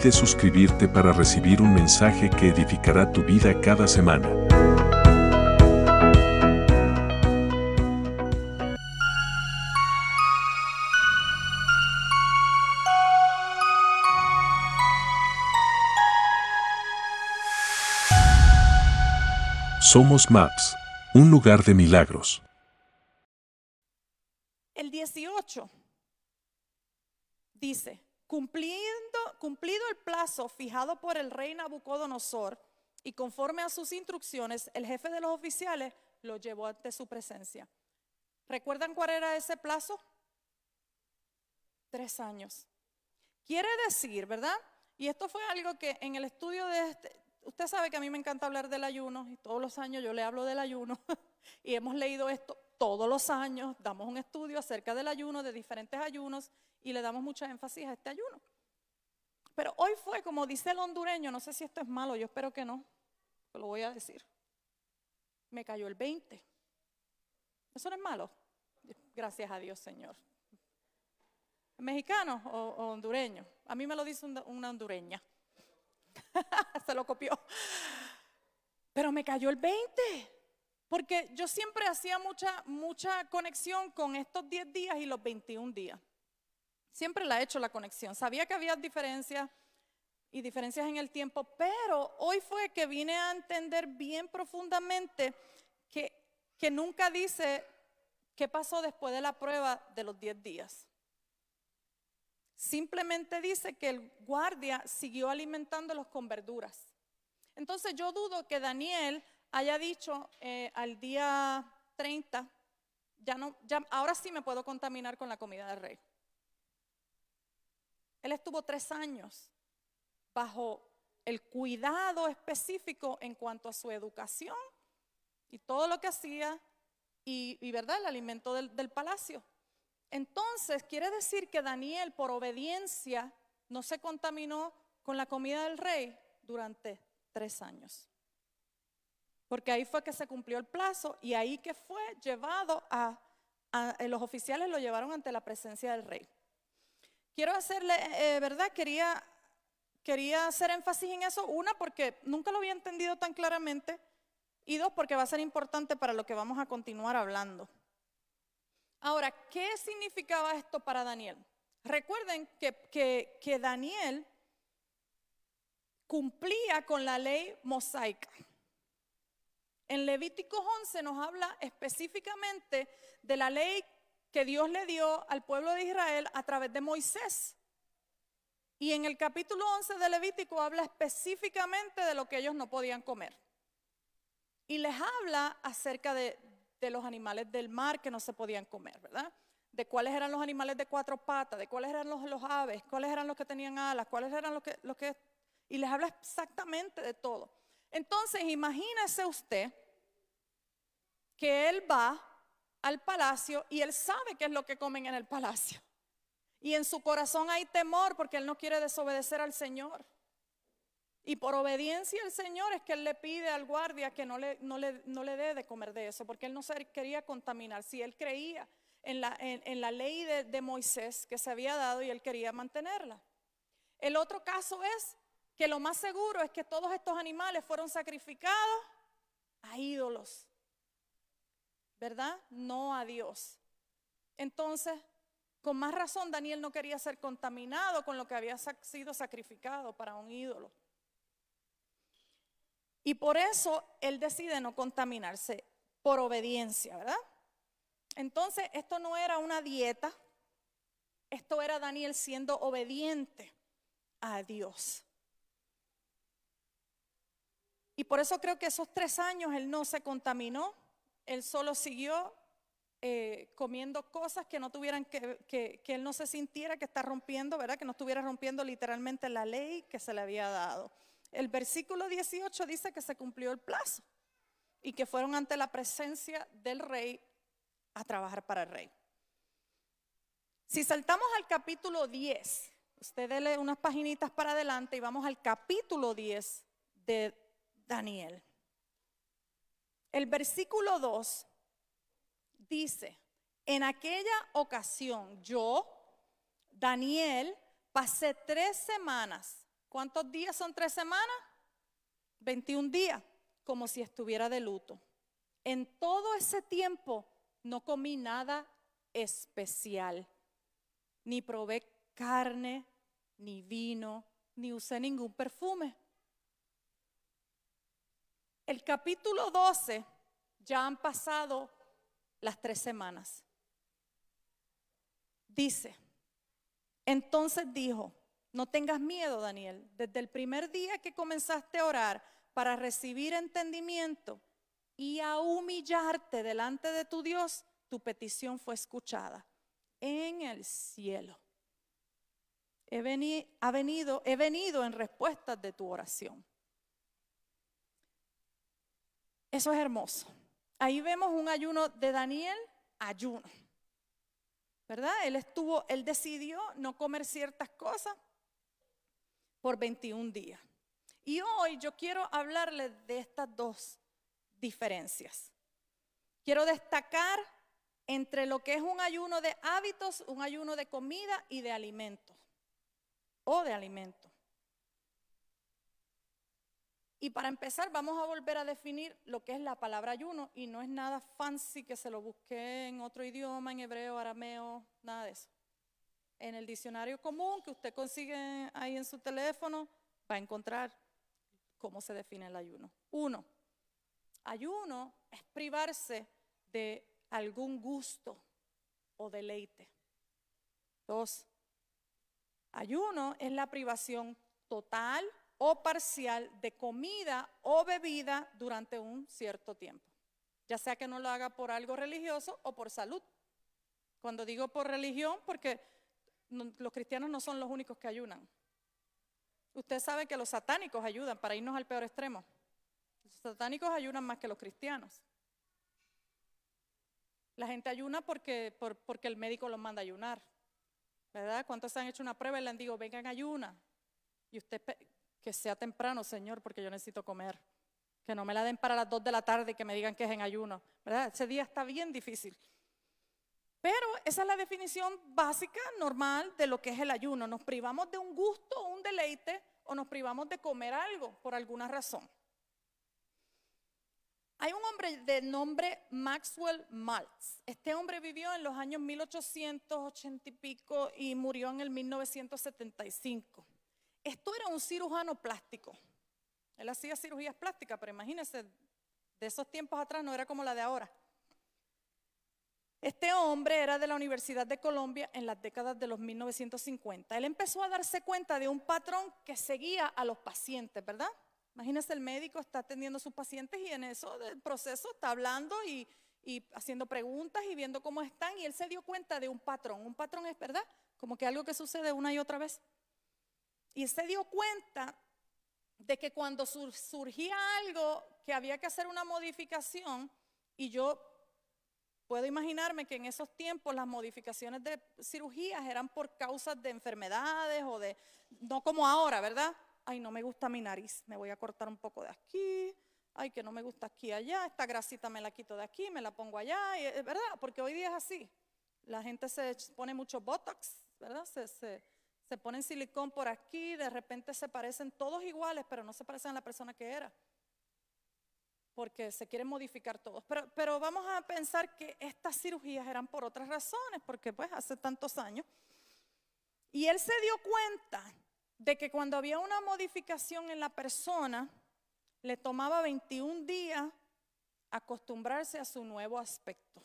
Olvides suscribirte para recibir un mensaje que edificará tu vida cada semana. Somos Maps, un lugar de milagros. El 18 dice, cumpliendo, cumplido el plazo fijado por el rey Nabucodonosor y conforme a sus instrucciones, el jefe de los oficiales lo llevó ante su presencia. ¿Recuerdan cuál era ese plazo? Tres años. Quiere decir, ¿verdad? Y esto fue algo que en el estudio de este, usted sabe que a mí me encanta hablar del ayuno y todos los años yo le hablo del ayuno y hemos leído esto todos los años, damos un estudio acerca del ayuno, de diferentes ayunos y le damos mucha énfasis a este ayuno. Pero hoy fue, como dice el hondureño, no sé si esto es malo, yo espero que no, lo voy a decir. Me cayó el 20. ¿Eso no es malo? Gracias a Dios, Señor. ¿Mexicano o, hondureño? A mí me lo dice una hondureña. Se lo copió. Pero me cayó el 20. Porque yo siempre hacía mucha, mucha conexión con estos 10 días y los 21 días. Siempre la he hecho la conexión. Sabía que había diferencias y diferencias en el tiempo, pero hoy fue que vine a entender bien profundamente que, que nunca dice qué pasó después de la prueba de los 10 días. Simplemente dice que el guardia siguió alimentándolos con verduras. Entonces yo dudo que Daniel haya dicho eh, al día 30, ya no, ahora sí me puedo contaminar con la comida del rey. Él estuvo tres años bajo el cuidado específico en cuanto a su educación y todo lo que hacía y, verdad, el alimento del palacio. Entonces, quiere decir que Daniel, por obediencia, no se contaminó con la comida del rey durante tres años. Porque ahí fue que se cumplió el plazo y ahí que fue llevado a, los oficiales lo llevaron ante la presencia del rey. Quiero hacerle, eh, ¿verdad? Quería, quería hacer énfasis en eso. Una, porque nunca lo había entendido tan claramente. Y dos, porque va a ser importante para lo que vamos a continuar hablando. Ahora, ¿qué significaba esto para Daniel? Recuerden que, que, Daniel cumplía con la ley mosaica. En Levítico 11 nos habla específicamente de la ley que Dios le dio al pueblo de Israel a través de Moisés. Y en el capítulo 11 de Levítico habla específicamente de lo que ellos no podían comer. Y les habla acerca de, los animales del mar que no se podían comer, ¿verdad? De cuáles eran los animales de cuatro patas, de cuáles eran los, los aves, cuáles eran los que tenían alas, cuáles eran los que, los que... Y les habla exactamente de todo. Entonces, imagínese usted que él va al palacio y él sabe qué es lo que comen en el palacio. Y en su corazón hay temor porque él no quiere desobedecer al Señor. Y por obediencia al Señor es que Él le pide al guardia que no le, no le, no le dé de comer de eso, porque Él no se quería contaminar. Si Él creía en la, en, la ley de, de Moisés que se había dado y Él quería mantenerla. El otro caso es que lo más seguro es que todos estos animales fueron sacrificados a ídolos, ¿verdad? No a Dios. Entonces, con más razón, Daniel no quería ser contaminado con lo que había sido sacrificado para un ídolo. Y por eso él decide no contaminarse por obediencia, ¿verdad? Entonces, esto no era una dieta, esto era Daniel siendo obediente a Dios. Y por eso creo que esos tres años él no se contaminó, él solo siguió eh, comiendo cosas que no tuvieran que, que, él no se sintiera que está rompiendo, ¿verdad? Que no estuviera rompiendo literalmente la ley que se le había dado. El versículo 18 dice que se cumplió el plazo y que fueron ante la presencia del rey a trabajar para el rey. Si saltamos al capítulo 10, usted dele unas paginitas para adelante y vamos al capítulo 10 de Daniel. El versículo 2 dice, en aquella ocasión yo, Daniel, pasé tres semanas. ¿Cuántos días son tres semanas? 21 días, como si estuviera de luto. En todo ese tiempo no comí nada especial, ni probé carne, ni vino, ni usé ningún perfume. El capítulo 12 ya han pasado las tres semanas. Dice, entonces dijo, no tengas miedo, Daniel, desde el primer día que comenzaste a orar para recibir entendimiento y a humillarte delante de tu Dios, tu petición fue escuchada en el cielo. He ha venido, he venido en respuesta de tu oración. Eso es hermoso. Ahí vemos un ayuno de Daniel, ayuno. ¿Verdad? Él estuvo, él decidió no comer ciertas cosas por 21 días. Y hoy yo quiero hablarles de estas dos diferencias. Quiero destacar entre lo que es un ayuno de hábitos, un ayuno de comida y de alimentos. O de alimentos. Y para empezar, vamos a volver a definir lo que es la palabra ayuno y no es nada fancy que se lo busque en otro idioma, en hebreo, arameo, nada de eso. En el diccionario común que usted consigue ahí en su teléfono, va a encontrar cómo se define el ayuno. Uno, ayuno es privarse de algún gusto o deleite. Dos, ayuno es la privación total o parcial de comida o bebida durante un cierto tiempo. Ya sea que no lo haga por algo religioso o por salud. Cuando digo por religión, porque los cristianos no son los únicos que ayunan. Usted sabe que los satánicos ayudan para irnos al peor extremo. Los satánicos ayunan más que los cristianos. La gente ayuna porque, porque el médico los manda ayunar. ¿Verdad? ¿Cuántos han hecho una prueba y le han dicho, vengan ayuna? Y usted que sea temprano, Señor, porque yo necesito comer. Que no me la den para las 2 de la tarde y que me digan que es en ayuno. ¿Verdad? Ese día está bien difícil. Pero esa es la definición básica, normal, de lo que es el ayuno. Nos privamos de un gusto, un deleite, o nos privamos de comer algo por alguna razón. Hay un hombre de nombre Maxwell Maltz. Este hombre vivió en los años 1880 y pico y murió en el 1975. Esto era un cirujano plástico. Él hacía cirugías plásticas, pero imagínense, de esos tiempos atrás no era como la de ahora. Este hombre era de la Universidad de Colombia en las décadas de los 1950. Él empezó a darse cuenta de un patrón que seguía a los pacientes, ¿verdad? Imagínense, el médico está atendiendo a sus pacientes y en eso del proceso está hablando y, y haciendo preguntas y viendo cómo están. Y él se dio cuenta de un patrón. Un patrón es, ¿verdad? Como que algo que sucede una y otra vez. Y se dio cuenta de que cuando surgía algo que había que hacer una modificación, y yo puedo imaginarme que en esos tiempos las modificaciones de cirugías eran por causas de enfermedades o de, no como ahora, ¿verdad? Ay, no me gusta mi nariz, me voy a cortar un poco de aquí, ay, que no me gusta aquí allá, esta grasita me la quito de aquí, me la pongo allá, ¿verdad? Porque hoy día es así. La gente se pone mucho Botox, ¿verdad? Se, se ponen silicón por aquí, de repente se parecen todos iguales, pero no se parecen a la persona que era. Porque se quieren modificar todos. Pero, vamos a pensar que estas cirugías eran por otras razones, porque pues hace tantos años. Y él se dio cuenta de que cuando había una modificación en la persona, le tomaba 21 días acostumbrarse a su nuevo aspecto.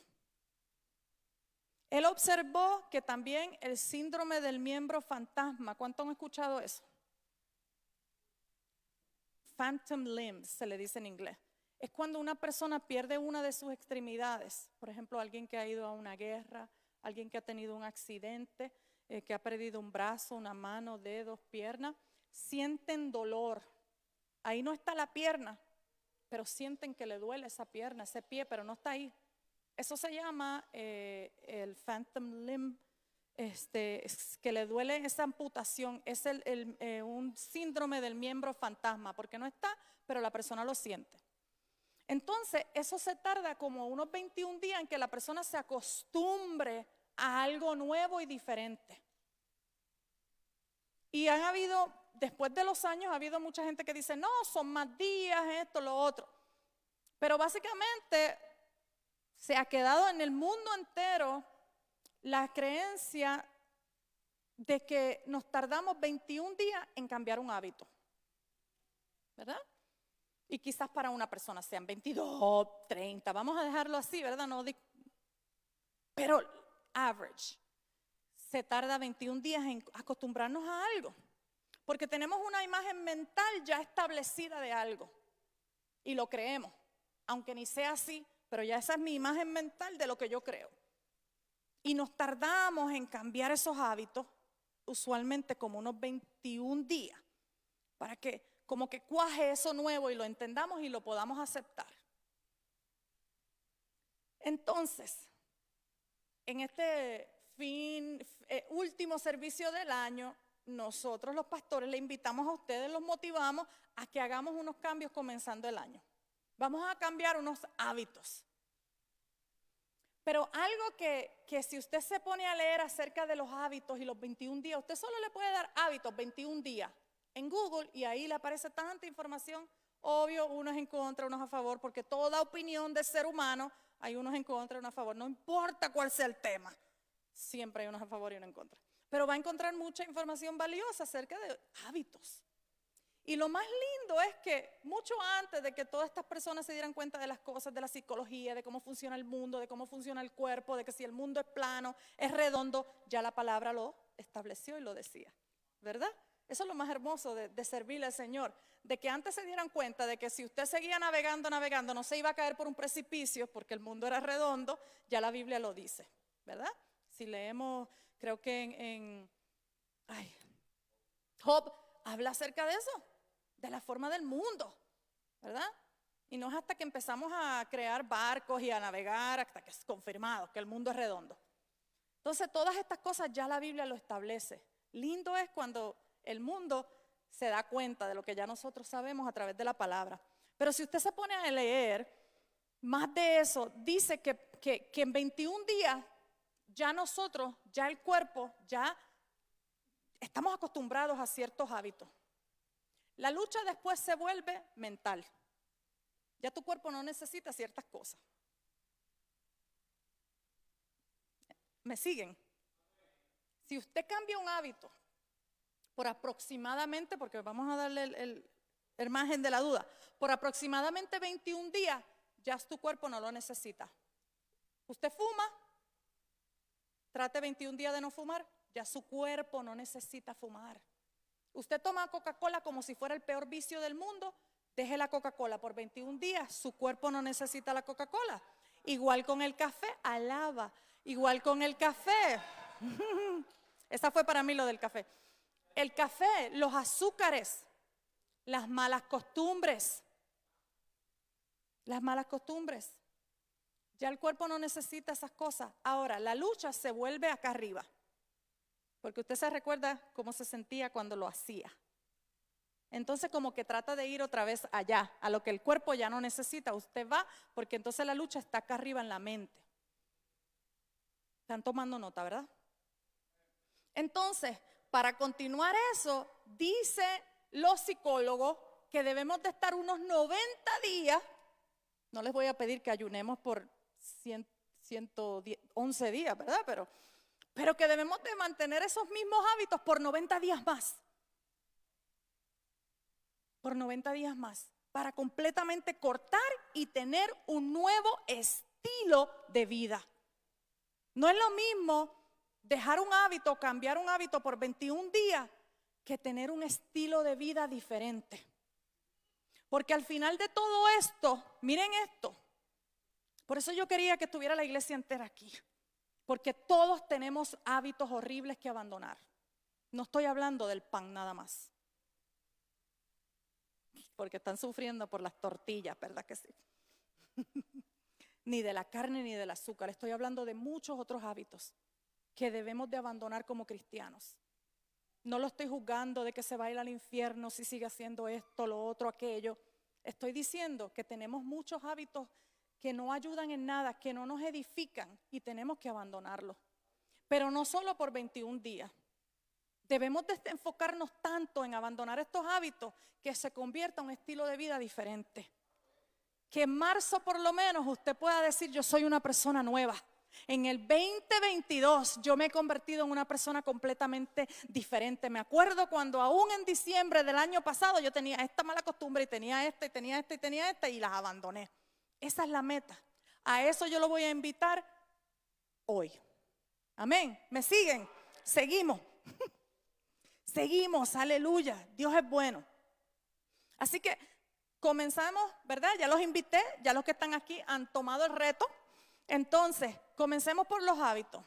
Él observó que también el síndrome del miembro fantasma, ¿cuánto han escuchado eso? Phantom limbs se le dice en inglés. Es cuando una persona pierde una de sus extremidades. Por ejemplo, alguien que ha ido a una guerra, alguien que ha tenido un accidente, eh, que ha perdido un brazo, una mano, dedos, piernas, sienten dolor ahí no está la pierna, pero sienten que le duele esa pierna, ese pie, pero no está ahí. Eso se llama eh, el phantom limb, este, que le duele esa amputación, es eh, un síndrome del miembro fantasma, porque no está, pero la persona lo siente. Entonces, eso se tarda como unos 21 días en que la persona se acostumbre a algo nuevo y diferente. Y han habido, después de los años, ha habido mucha gente que dice, no, son más días, esto, lo otro. Pero básicamente se ha quedado en el mundo entero la creencia de que nos tardamos 21 días en cambiar un hábito. ¿Verdad? Y quizás para una persona sean 22, 30, vamos a dejarlo así, ¿verdad? Pero average se tarda 21 días en acostumbrarnos a algo, porque tenemos una imagen mental ya establecida de algo y lo creemos, aunque ni sea así, pero ya esa es mi imagen mental de lo que yo creo. Y nos tardamos en cambiar esos hábitos, usualmente como unos 21 días, para que como que cuaje eso nuevo y lo entendamos y lo podamos aceptar. Entonces, en este fin, eh, último servicio del año, nosotros los pastores le invitamos a ustedes, los motivamos a que hagamos unos cambios comenzando el año. Vamos a cambiar unos hábitos. Pero algo que, que, si usted se pone a leer acerca de los hábitos y los 21 días, usted solo le puede dar hábitos 21 días en Google y ahí le aparece tanta información. Obvio, unos en contra, unos a favor, porque toda opinión de ser humano hay unos en contra, unos a favor. No importa cuál sea el tema, siempre hay unos a favor y unos en contra. Pero va a encontrar mucha información valiosa acerca de hábitos. Y lo más lindo es que mucho antes de que todas estas personas se dieran cuenta de las cosas, de la psicología, de cómo funciona el mundo, de cómo funciona el cuerpo, de que si el mundo es plano, es redondo, ya la palabra lo estableció y lo decía, ¿verdad? Eso es lo más hermoso de, servirle al Señor, de que antes se dieran cuenta de que si usted seguía navegando, navegando, no se iba a caer por un precipicio porque el mundo era redondo, ya la Biblia lo dice, ¿verdad? Si leemos, creo que en, en ay, Job habla acerca de eso, de la forma del mundo, ¿verdad? Y no es hasta que empezamos a crear barcos y a navegar hasta que es confirmado que el mundo es redondo. Entonces todas estas cosas ya la Biblia lo establece. Lindo es cuando el mundo se da cuenta de lo que ya nosotros sabemos a través de la palabra. Pero si usted se pone a leer, más de eso, dice que, que, en 21 días ya nosotros, ya el cuerpo, ya estamos acostumbrados a ciertos hábitos. La lucha después se vuelve mental. Ya tu cuerpo no necesita ciertas cosas. ¿Me siguen? Si usted cambia un hábito por aproximadamente, porque vamos a darle el, margen de la duda, por aproximadamente 21 días, ya tu cuerpo no lo necesita. Usted fuma, trate 21 días de no fumar, ya su cuerpo no necesita fumar. Usted toma Coca-Cola como si fuera el peor vicio del mundo, deje la Coca-Cola por 21 días, su cuerpo no necesita la Coca-Cola. Igual con el café, alaba. Igual con el café. Esa fue para mí lo del café el café, los azúcares, las malas costumbres. Las malas costumbres. Ya el cuerpo no necesita esas cosas. Ahora, la lucha se vuelve acá arriba. Porque usted se recuerda cómo se sentía cuando lo hacía. Entonces como que trata de ir otra vez allá, a lo que el cuerpo ya no necesita. Usted va porque entonces la lucha está acá arriba en la mente. Están tomando nota, ¿verdad? Entonces, para continuar eso, dice los psicólogos que debemos de estar unos 90 días, no les voy a pedir que ayunemos por 111 días, ¿verdad? Pero, pero que debemos de mantener esos mismos hábitos por 90 días más. Por 90 días más, para completamente cortar y tener un nuevo estilo de vida. No es lo mismo dejar un hábito, cambiar un hábito por 21 días, que tener un estilo de vida diferente. Porque al final de todo esto, miren esto, por eso yo quería que estuviera la iglesia entera aquí, porque todos tenemos hábitos horribles que abandonar. No estoy hablando del pan nada más. porque están sufriendo por las tortillas, ¿verdad que sí? ni de la carne ni del azúcar. Estoy hablando de muchos otros hábitos que debemos de abandonar como cristianos. No lo estoy juzgando de que se va a ir al infierno si sigue haciendo esto, lo otro, aquello. Estoy diciendo que tenemos muchos hábitos que no ayudan en nada, que no nos edifican y tenemos que abandonarlos. Pero no solo por 21 días. Debemos de enfocarnos tanto en abandonar estos hábitos que se convierta en un estilo de vida diferente. Que en marzo por lo menos usted pueda decir yo soy una persona nueva. En el 2022 yo me he convertido en una persona completamente diferente. Me acuerdo cuando aún en diciembre del año pasado yo tenía esta mala costumbre y tenía esta y tenía esta y tenía esta y las abandoné. Esa es la meta. A eso yo lo voy a invitar hoy. Amén. ¿Me siguen? Seguimos. Seguimos, aleluya. Dios es bueno. Así que comenzamos, ¿verdad? Ya los invité, ya los que están aquí han tomado el reto. Entonces, comencemos por los hábitos.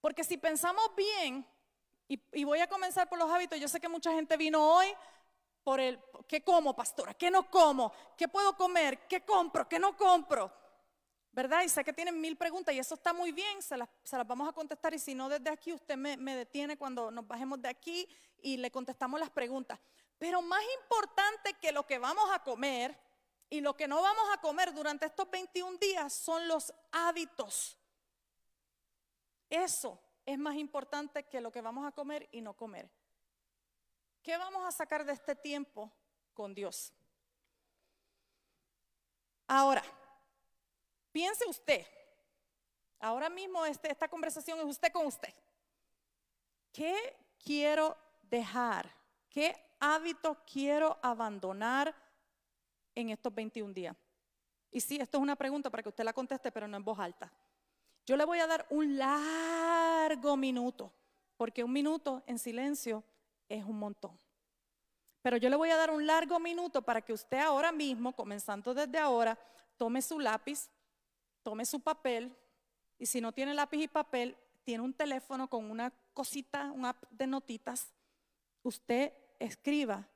Porque si pensamos bien, y, voy a comenzar por los hábitos, yo sé que mucha gente vino hoy por el, ¿qué como, pastora? ¿Qué no como? ¿Qué puedo comer? ¿Qué compro? ¿Qué no compro? ¿Verdad? Y sé que tienen mil preguntas y eso está muy bien, se las, vamos a contestar y si no desde aquí usted me, me detiene cuando nos bajemos de aquí y le contestamos las preguntas. Pero más importante que lo que vamos a comer y lo que no vamos a comer durante estos 21 días son los hábitos. Eso es más importante que lo que vamos a comer y no comer. ¿Qué vamos a sacar de este tiempo con Dios? Ahora, piense usted, ahora mismo este, esta conversación es usted con usted. ¿Qué quiero dejar? ¿Qué hábito quiero abandonar en estos 21 días? Y sí, esto es una pregunta para que usted la conteste, pero no en voz alta. Yo le voy a dar un largo minuto, porque un minuto en silencio es un montón. Pero yo le voy a dar un largo minuto para que usted ahora mismo, comenzando desde ahora, tome su lápiz, tome su papel, y si no tiene lápiz y papel, tiene un teléfono con una cosita, un app de notitas, usted escriba,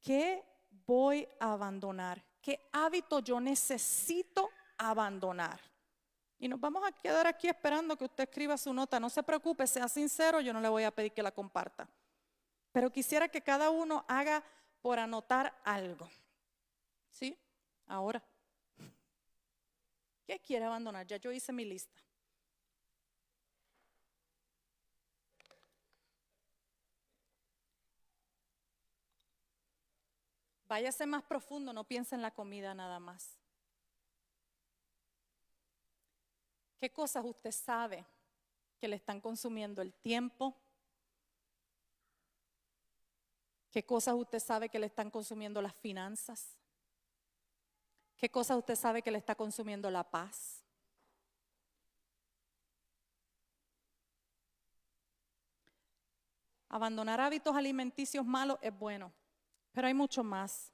¿qué voy a abandonar? ¿Qué hábito yo necesito abandonar? Y nos vamos a quedar aquí esperando que usted escriba su nota. No se preocupe, sea sincero, yo no le voy a pedir que la comparta. Pero quisiera que cada uno haga por anotar algo. ¿Sí? Ahora. ¿Qué quiere abandonar? Ya yo hice mi lista. Váyase más profundo, no piense en la comida nada más. ¿Qué cosas usted sabe que le están consumiendo el tiempo? ¿Qué cosas usted sabe que le están consumiendo las finanzas? ¿Qué cosas usted sabe que le está consumiendo la paz? Abandonar hábitos alimenticios malos es bueno. Pero hay mucho más.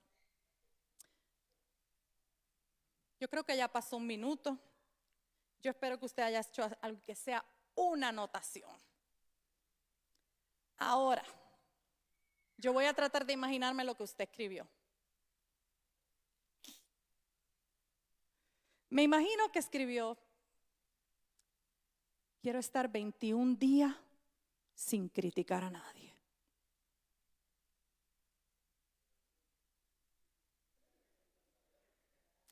Yo creo que ya pasó un minuto. Yo espero que usted haya hecho algo que sea una anotación. Ahora, yo voy a tratar de imaginarme lo que usted escribió. Me imagino que escribió, quiero estar 21 días sin criticar a nadie.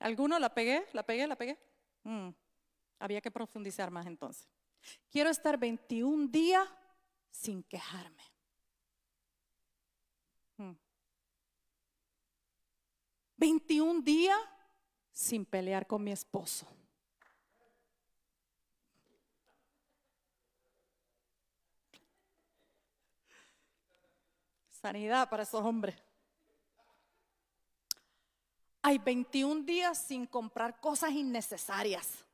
¿Alguno la pegué? ¿La pegué? ¿La pegué? Mm, había que profundizar más entonces. Quiero estar 21 días sin quejarme. 21 mm. días sin pelear con mi esposo. Sanidad para esos hombres. Hay 21 días sin comprar cosas innecesarias.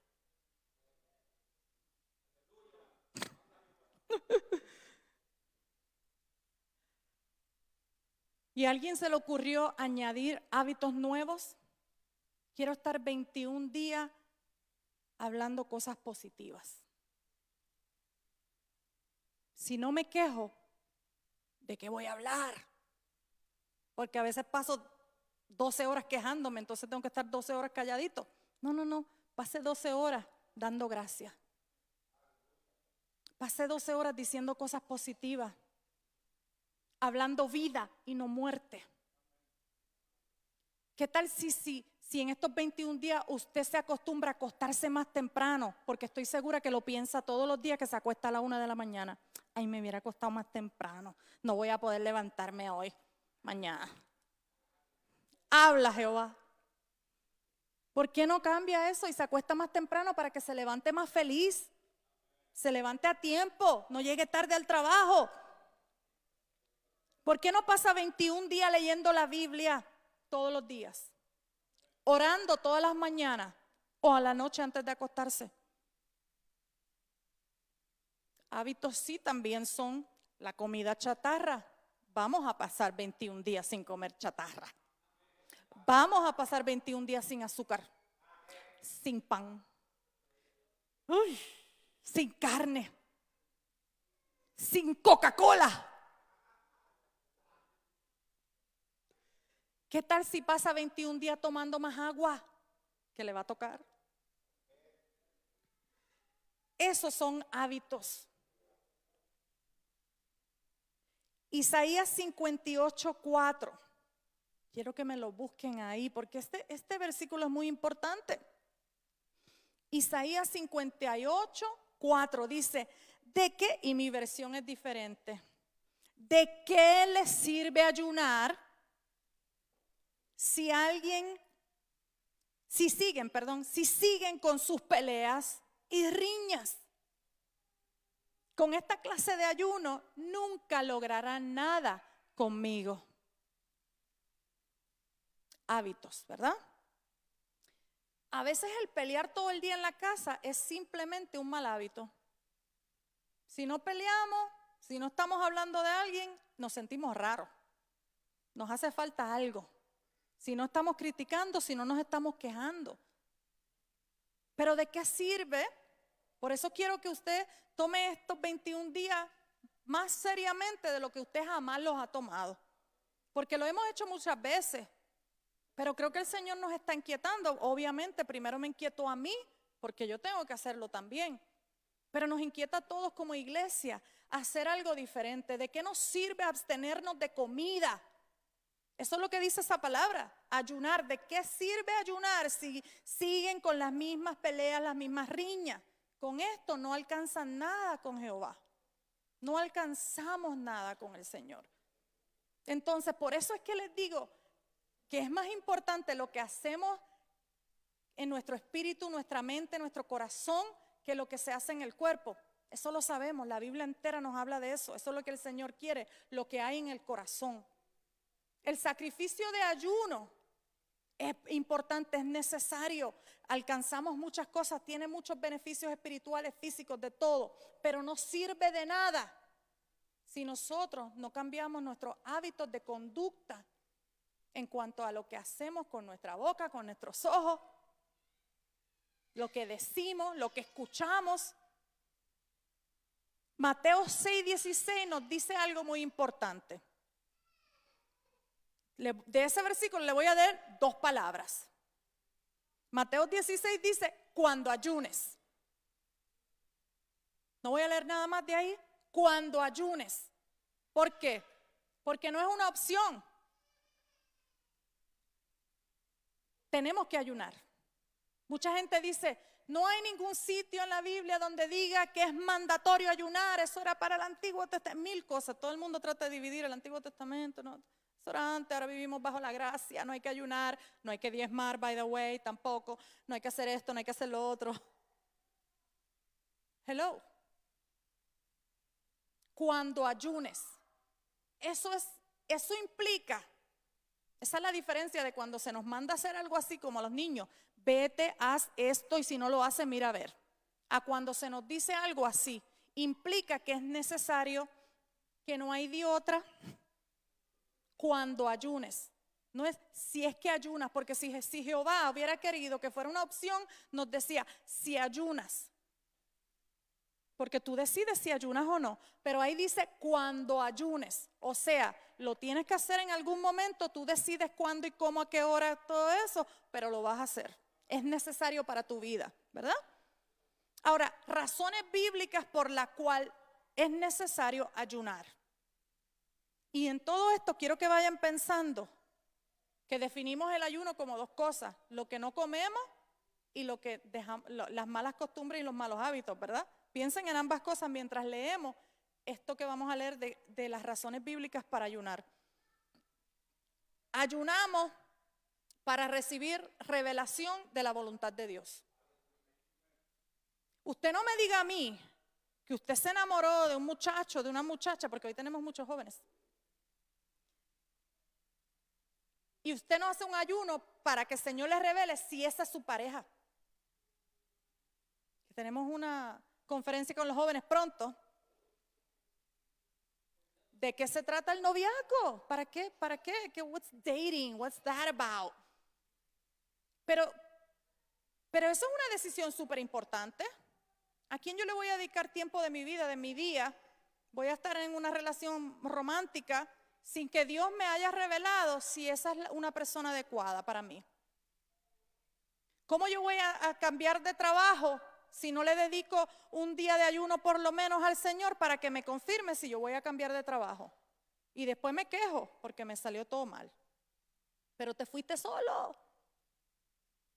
¿Y a alguien se le ocurrió añadir hábitos nuevos? Quiero estar 21 días hablando cosas positivas. Si no me quejo, ¿de qué voy a hablar? Porque a veces paso 12 horas quejándome, entonces tengo que estar 12 horas calladito. No, no, no, pase 12 horas dando gracias. Pasé 12 horas diciendo cosas positivas, hablando vida y no muerte. ¿Qué tal si, si, si en estos 21 días usted se acostumbra a acostarse más temprano? Porque estoy segura que lo piensa todos los días que se acuesta a la una de la mañana. Ay, me hubiera acostado más temprano. No voy a poder levantarme hoy, mañana. Habla Jehová. ¿Por qué no cambia eso y se acuesta más temprano para que se levante más feliz? Se levante a tiempo, no llegue tarde al trabajo. ¿Por qué no pasa 21 días leyendo la Biblia todos los días? Orando todas las mañanas o a la noche antes de acostarse. Hábitos sí también son la comida chatarra. Vamos a pasar 21 días sin comer chatarra. Vamos a pasar 21 días sin azúcar, sin pan. Sin carne, sin Coca-Cola. ¿Qué tal si pasa 21 días tomando más agua? que le va a tocar? Esos son hábitos. Isaías 58, 4. Quiero que me lo busquen ahí porque este, este versículo es muy importante. Isaías 58, 4 dice, ¿de qué? Y mi versión es diferente. ¿De qué le sirve ayunar si alguien, si siguen, perdón, si siguen con sus peleas y riñas? Con esta clase de ayuno nunca lograrán nada conmigo. Hábitos, ¿verdad? A veces el pelear todo el día en la casa es simplemente un mal hábito. Si no peleamos, si no estamos hablando de alguien, nos sentimos raros. Nos hace falta algo. Si no estamos criticando, si no nos estamos quejando. Pero ¿de qué sirve? Por eso quiero que usted tome estos 21 días más seriamente de lo que usted jamás los ha tomado. Porque lo hemos hecho muchas veces. Pero creo que el Señor nos está inquietando. Obviamente, primero me inquietó a mí, porque yo tengo que hacerlo también. Pero nos inquieta a todos como iglesia hacer algo diferente. ¿De qué nos sirve abstenernos de comida? Eso es lo que dice esa palabra, ayunar. ¿De qué sirve ayunar si siguen con las mismas peleas, las mismas riñas? Con esto no alcanzan nada con Jehová. No alcanzamos nada con el Señor. Entonces, por eso es que les digo, que es más importante lo que hacemos en nuestro espíritu, nuestra mente, nuestro corazón, que lo que se hace en el cuerpo. Eso lo sabemos, la Biblia entera nos habla de eso. Eso es lo que el Señor quiere, lo que hay en el corazón. El sacrificio de ayuno es importante, es necesario. Alcanzamos muchas cosas, tiene muchos beneficios espirituales, físicos, de todo, pero no sirve de nada si nosotros no cambiamos nuestros hábitos de conducta en cuanto a lo que hacemos con nuestra boca, con nuestros ojos, lo que decimos, lo que escuchamos. Mateo 6, 16 nos dice algo muy importante. De ese versículo le voy a dar dos palabras. Mateo 16 dice, cuando ayunes. No voy a leer nada más de ahí. Cuando ayunes. ¿Por qué? Porque no es una opción. tenemos que ayunar. Mucha gente dice, no hay ningún sitio en la Biblia donde diga que es mandatorio ayunar, eso era para el Antiguo Testamento, mil cosas, todo el mundo trata de dividir el Antiguo Testamento, ¿no? Ahora vivimos bajo la gracia, no hay que ayunar, no hay que diezmar, by the way, tampoco, no hay que hacer esto, no hay que hacer lo otro. Hello. Cuando ayunes, eso es, eso implica esa es la diferencia de cuando se nos manda hacer algo así como a los niños. Vete, haz esto y si no lo hace, mira a ver. A cuando se nos dice algo así, implica que es necesario, que no hay de otra, cuando ayunes. No es si es que ayunas, porque si, si Jehová hubiera querido que fuera una opción, nos decía, si ayunas. porque tú decides si ayunas o no, pero ahí dice cuando ayunes, o sea, lo tienes que hacer en algún momento, tú decides cuándo y cómo, a qué hora, todo eso, pero lo vas a hacer. Es necesario para tu vida, ¿verdad? Ahora, razones bíblicas por las cuales es necesario ayunar. Y en todo esto quiero que vayan pensando que definimos el ayuno como dos cosas, lo que no comemos y lo que dejamos, las malas costumbres y los malos hábitos, ¿verdad? Piensen en ambas cosas mientras leemos esto que vamos a leer de, las razones bíblicas para ayunar. Ayunamos para recibir revelación de la voluntad de Dios. Usted no me diga a mí que usted se enamoró de un muchacho, de una muchacha, porque hoy tenemos muchos jóvenes. Y usted no hace un ayuno para que el Señor le revele si esa es su pareja. Tenemos una, conferencia con los jóvenes pronto. ¿De qué se trata el noviazgo? ¿Para qué? ¿Para qué? ¿Qué what's dating? What's that about? Pero, pero eso es una decisión súper importante. ¿A quién yo le voy a dedicar tiempo de mi vida, de mi día? Voy a estar en una relación romántica sin que Dios me haya revelado si esa es una persona adecuada para mí. ¿Cómo yo voy a, a cambiar de trabajo si no le dedico un día de ayuno por lo menos al Señor para que me confirme si yo voy a cambiar de trabajo? Y después me quejo porque me salió todo mal. Pero te fuiste solo.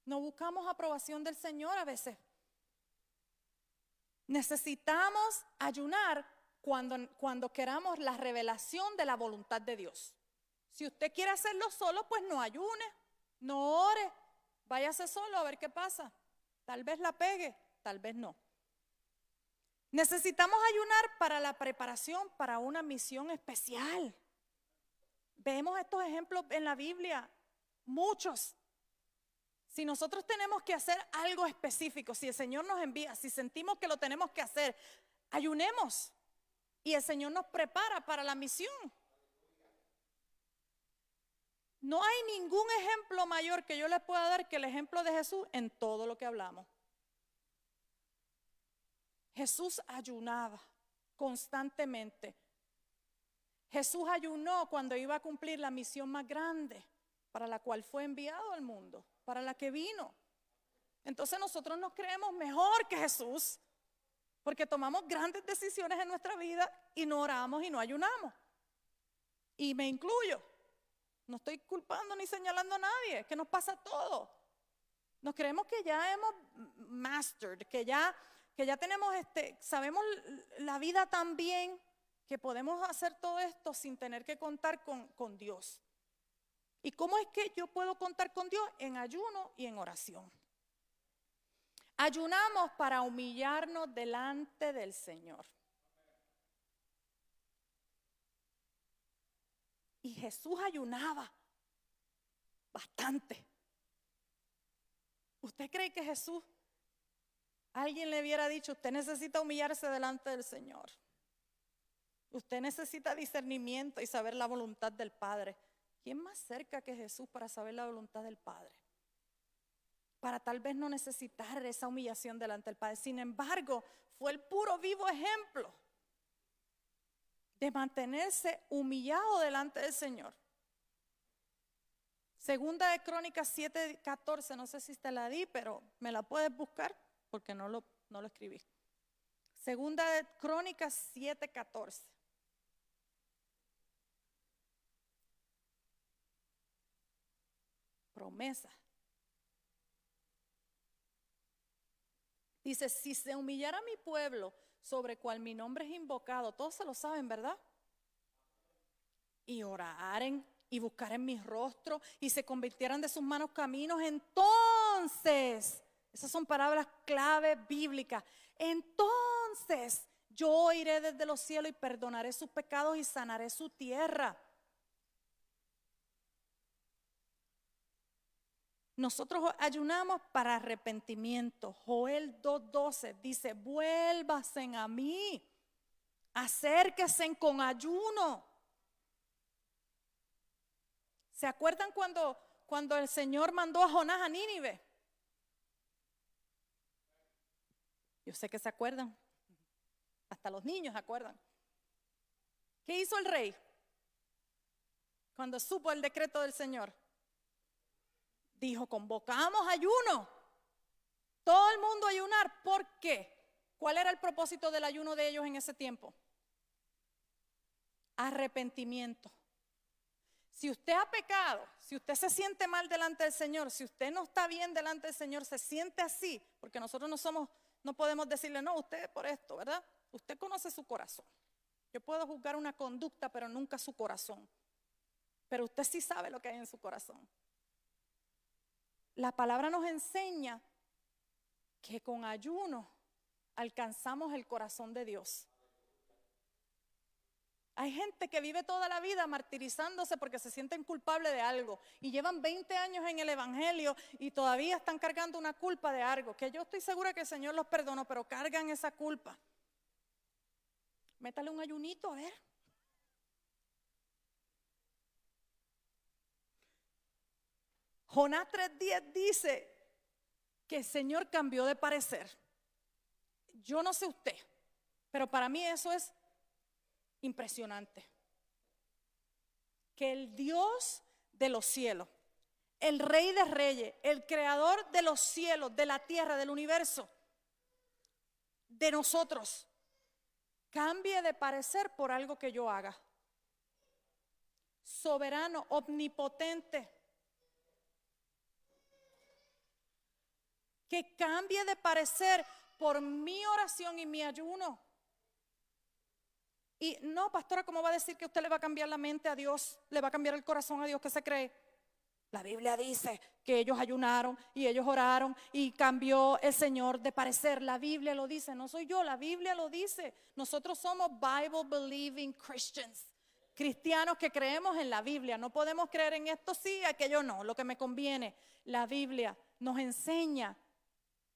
No buscamos aprobación del Señor a veces. Necesitamos ayunar cuando, queramos la revelación de la voluntad de Dios. Si usted quiere hacerlo solo, pues no ayune, no ore, váyase solo a ver qué pasa. Tal vez la pegue, tal vez no. Necesitamos ayunar para la preparación para una misión especial. Vemos estos ejemplos en la Biblia, muchos. Si nosotros tenemos que hacer algo específico, si el Señor nos envía, si sentimos que lo tenemos que hacer, ayunemos y el Señor nos prepara para la misión. No hay ningún ejemplo mayor que yo les pueda dar que el ejemplo de Jesús en todo lo que hablamos. Jesús ayunaba constantemente. Jesús ayunó cuando iba a cumplir la misión más grande para la cual fue enviado al mundo, para la que vino. Entonces nosotros nos creemos mejor que Jesús porque tomamos grandes decisiones en nuestra vida y no oramos y no ayunamos. Y me incluyo. No estoy culpando ni señalando a nadie, es que nos pasa todo. Nos creemos que ya hemos mastered, que ya que ya tenemos, este, sabemos la vida tan bien que podemos hacer todo esto sin tener que contar con, con Dios. ¿Y cómo es que yo puedo contar con Dios? En ayuno y en oración. Ayunamos para humillarnos delante del Señor. Y Jesús ayunaba bastante. ¿Usted cree que Jesús alguien le hubiera dicho, usted necesita humillarse delante del Señor. Usted necesita discernimiento y saber la voluntad del Padre. ¿Quién más cerca que Jesús para saber la voluntad del Padre? Para tal vez no necesitar esa humillación delante del Padre. Sin embargo, fue el puro vivo ejemplo de mantenerse humillado delante del Señor. Segunda de Crónicas 7:14, no sé si te la di, pero me la puedes buscar porque no lo, no lo escribí. Segunda de Crónicas 7:14. Promesa. Dice, si se humillara mi pueblo sobre cual mi nombre es invocado, todos se lo saben, ¿verdad? Y oraren y buscaren mi rostro y se convirtieran de sus manos caminos, entonces esas son palabras clave bíblicas. Entonces yo iré desde los cielos y perdonaré sus pecados y sanaré su tierra. Nosotros ayunamos para arrepentimiento. Joel 2.12 dice, vuélvasen a mí, acérquense con ayuno. ¿Se acuerdan cuando, cuando el Señor mandó a Jonás a Nínive? Yo sé que se acuerdan. Hasta los niños se acuerdan. ¿Qué hizo el rey cuando supo el decreto del Señor? Dijo, convocamos ayuno. Todo el mundo ayunar. ¿Por qué? ¿Cuál era el propósito del ayuno de ellos en ese tiempo? Arrepentimiento. Si usted ha pecado, si usted se siente mal delante del Señor, si usted no está bien delante del Señor, se siente así, porque nosotros no somos, no podemos decirle, no, usted por esto, ¿verdad? Usted conoce su corazón. Yo puedo juzgar una conducta, pero nunca su corazón. Pero usted sí sabe lo que hay en su corazón. La palabra nos enseña que con ayuno alcanzamos el corazón de Dios. Hay gente que vive toda la vida martirizándose porque se sienten culpables de algo y llevan 20 años en el Evangelio y todavía están cargando una culpa de algo, que yo estoy segura que el Señor los perdonó, pero cargan esa culpa. Métale un ayunito, a ver. Jonás 3.10 dice que el Señor cambió de parecer. Yo no sé usted, pero para mí eso es impresionante. Que el Dios de los cielos, el Rey de Reyes, el Creador de los cielos, de la tierra, del universo, de nosotros, cambie de parecer por algo que yo haga. Soberano, omnipotente. Que cambie de parecer por mi oración y mi ayuno. Y no, pastora, ¿cómo va a decir que usted le va a cambiar la mente a Dios? ¿Le va a cambiar el corazón a Dios? ¿Qué se cree? La Biblia dice que ellos ayunaron y ellos oraron y cambió el Señor de parecer. La Biblia lo dice, no soy yo, la Biblia lo dice. Nosotros somos Bible believing Christians, cristianos que creemos en la Biblia. No podemos creer en esto sí, aquello no, lo que me conviene. La Biblia nos enseña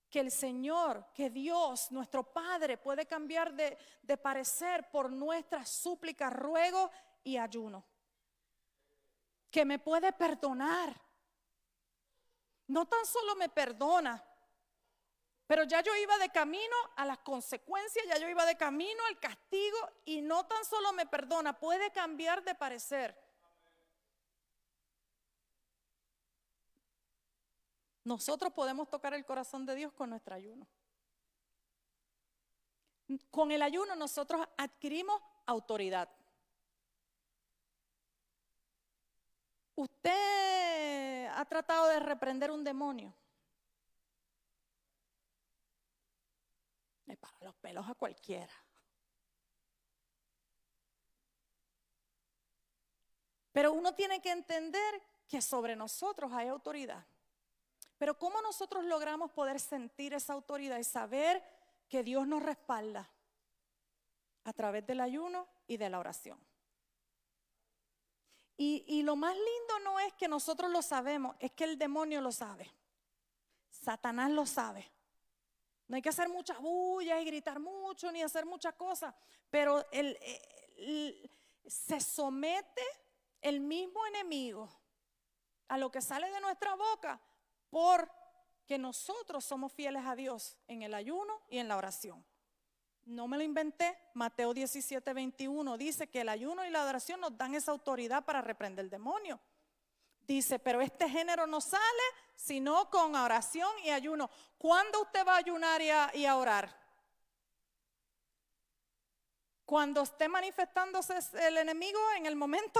que el Señor, que Dios, nuestro Padre, puede cambiar de, parecer por nuestras súplicas, ruego y ayuno. Que me puede perdonar. No tan solo me perdona, pero ya yo iba de camino a las consecuencias, ya yo iba de camino al castigo y no tan solo me perdona, puede cambiar de parecer. Nosotros podemos tocar el corazón de Dios con nuestro ayuno. Con el ayuno nosotros adquirimos autoridad. Usted ha tratado de reprender un demonio. Le para los pelos a cualquiera. Pero uno tiene que entender que sobre nosotros hay autoridad. Pero ¿cómo nosotros logramos poder sentir esa autoridad y saber que Dios nos respalda? A través del ayuno y de la oración. Y, lo más lindo no es que nosotros lo sabemos, es que el demonio lo sabe. Satanás lo sabe. No hay que hacer muchas bullas y gritar mucho ni hacer muchas cosas, pero se somete el mismo enemigo a lo que sale de nuestra boca porque nosotros somos fieles a Dios en el ayuno y en la oración. No me lo inventé. Mateo 17, 21 dice que el ayuno y la oración nos dan esa autoridad para reprender el demonio. Dice, pero este género no sale sino con oración y ayuno. ¿Cuándo usted va a ayunar y a, orar? Cuando esté manifestándose el enemigo en el momento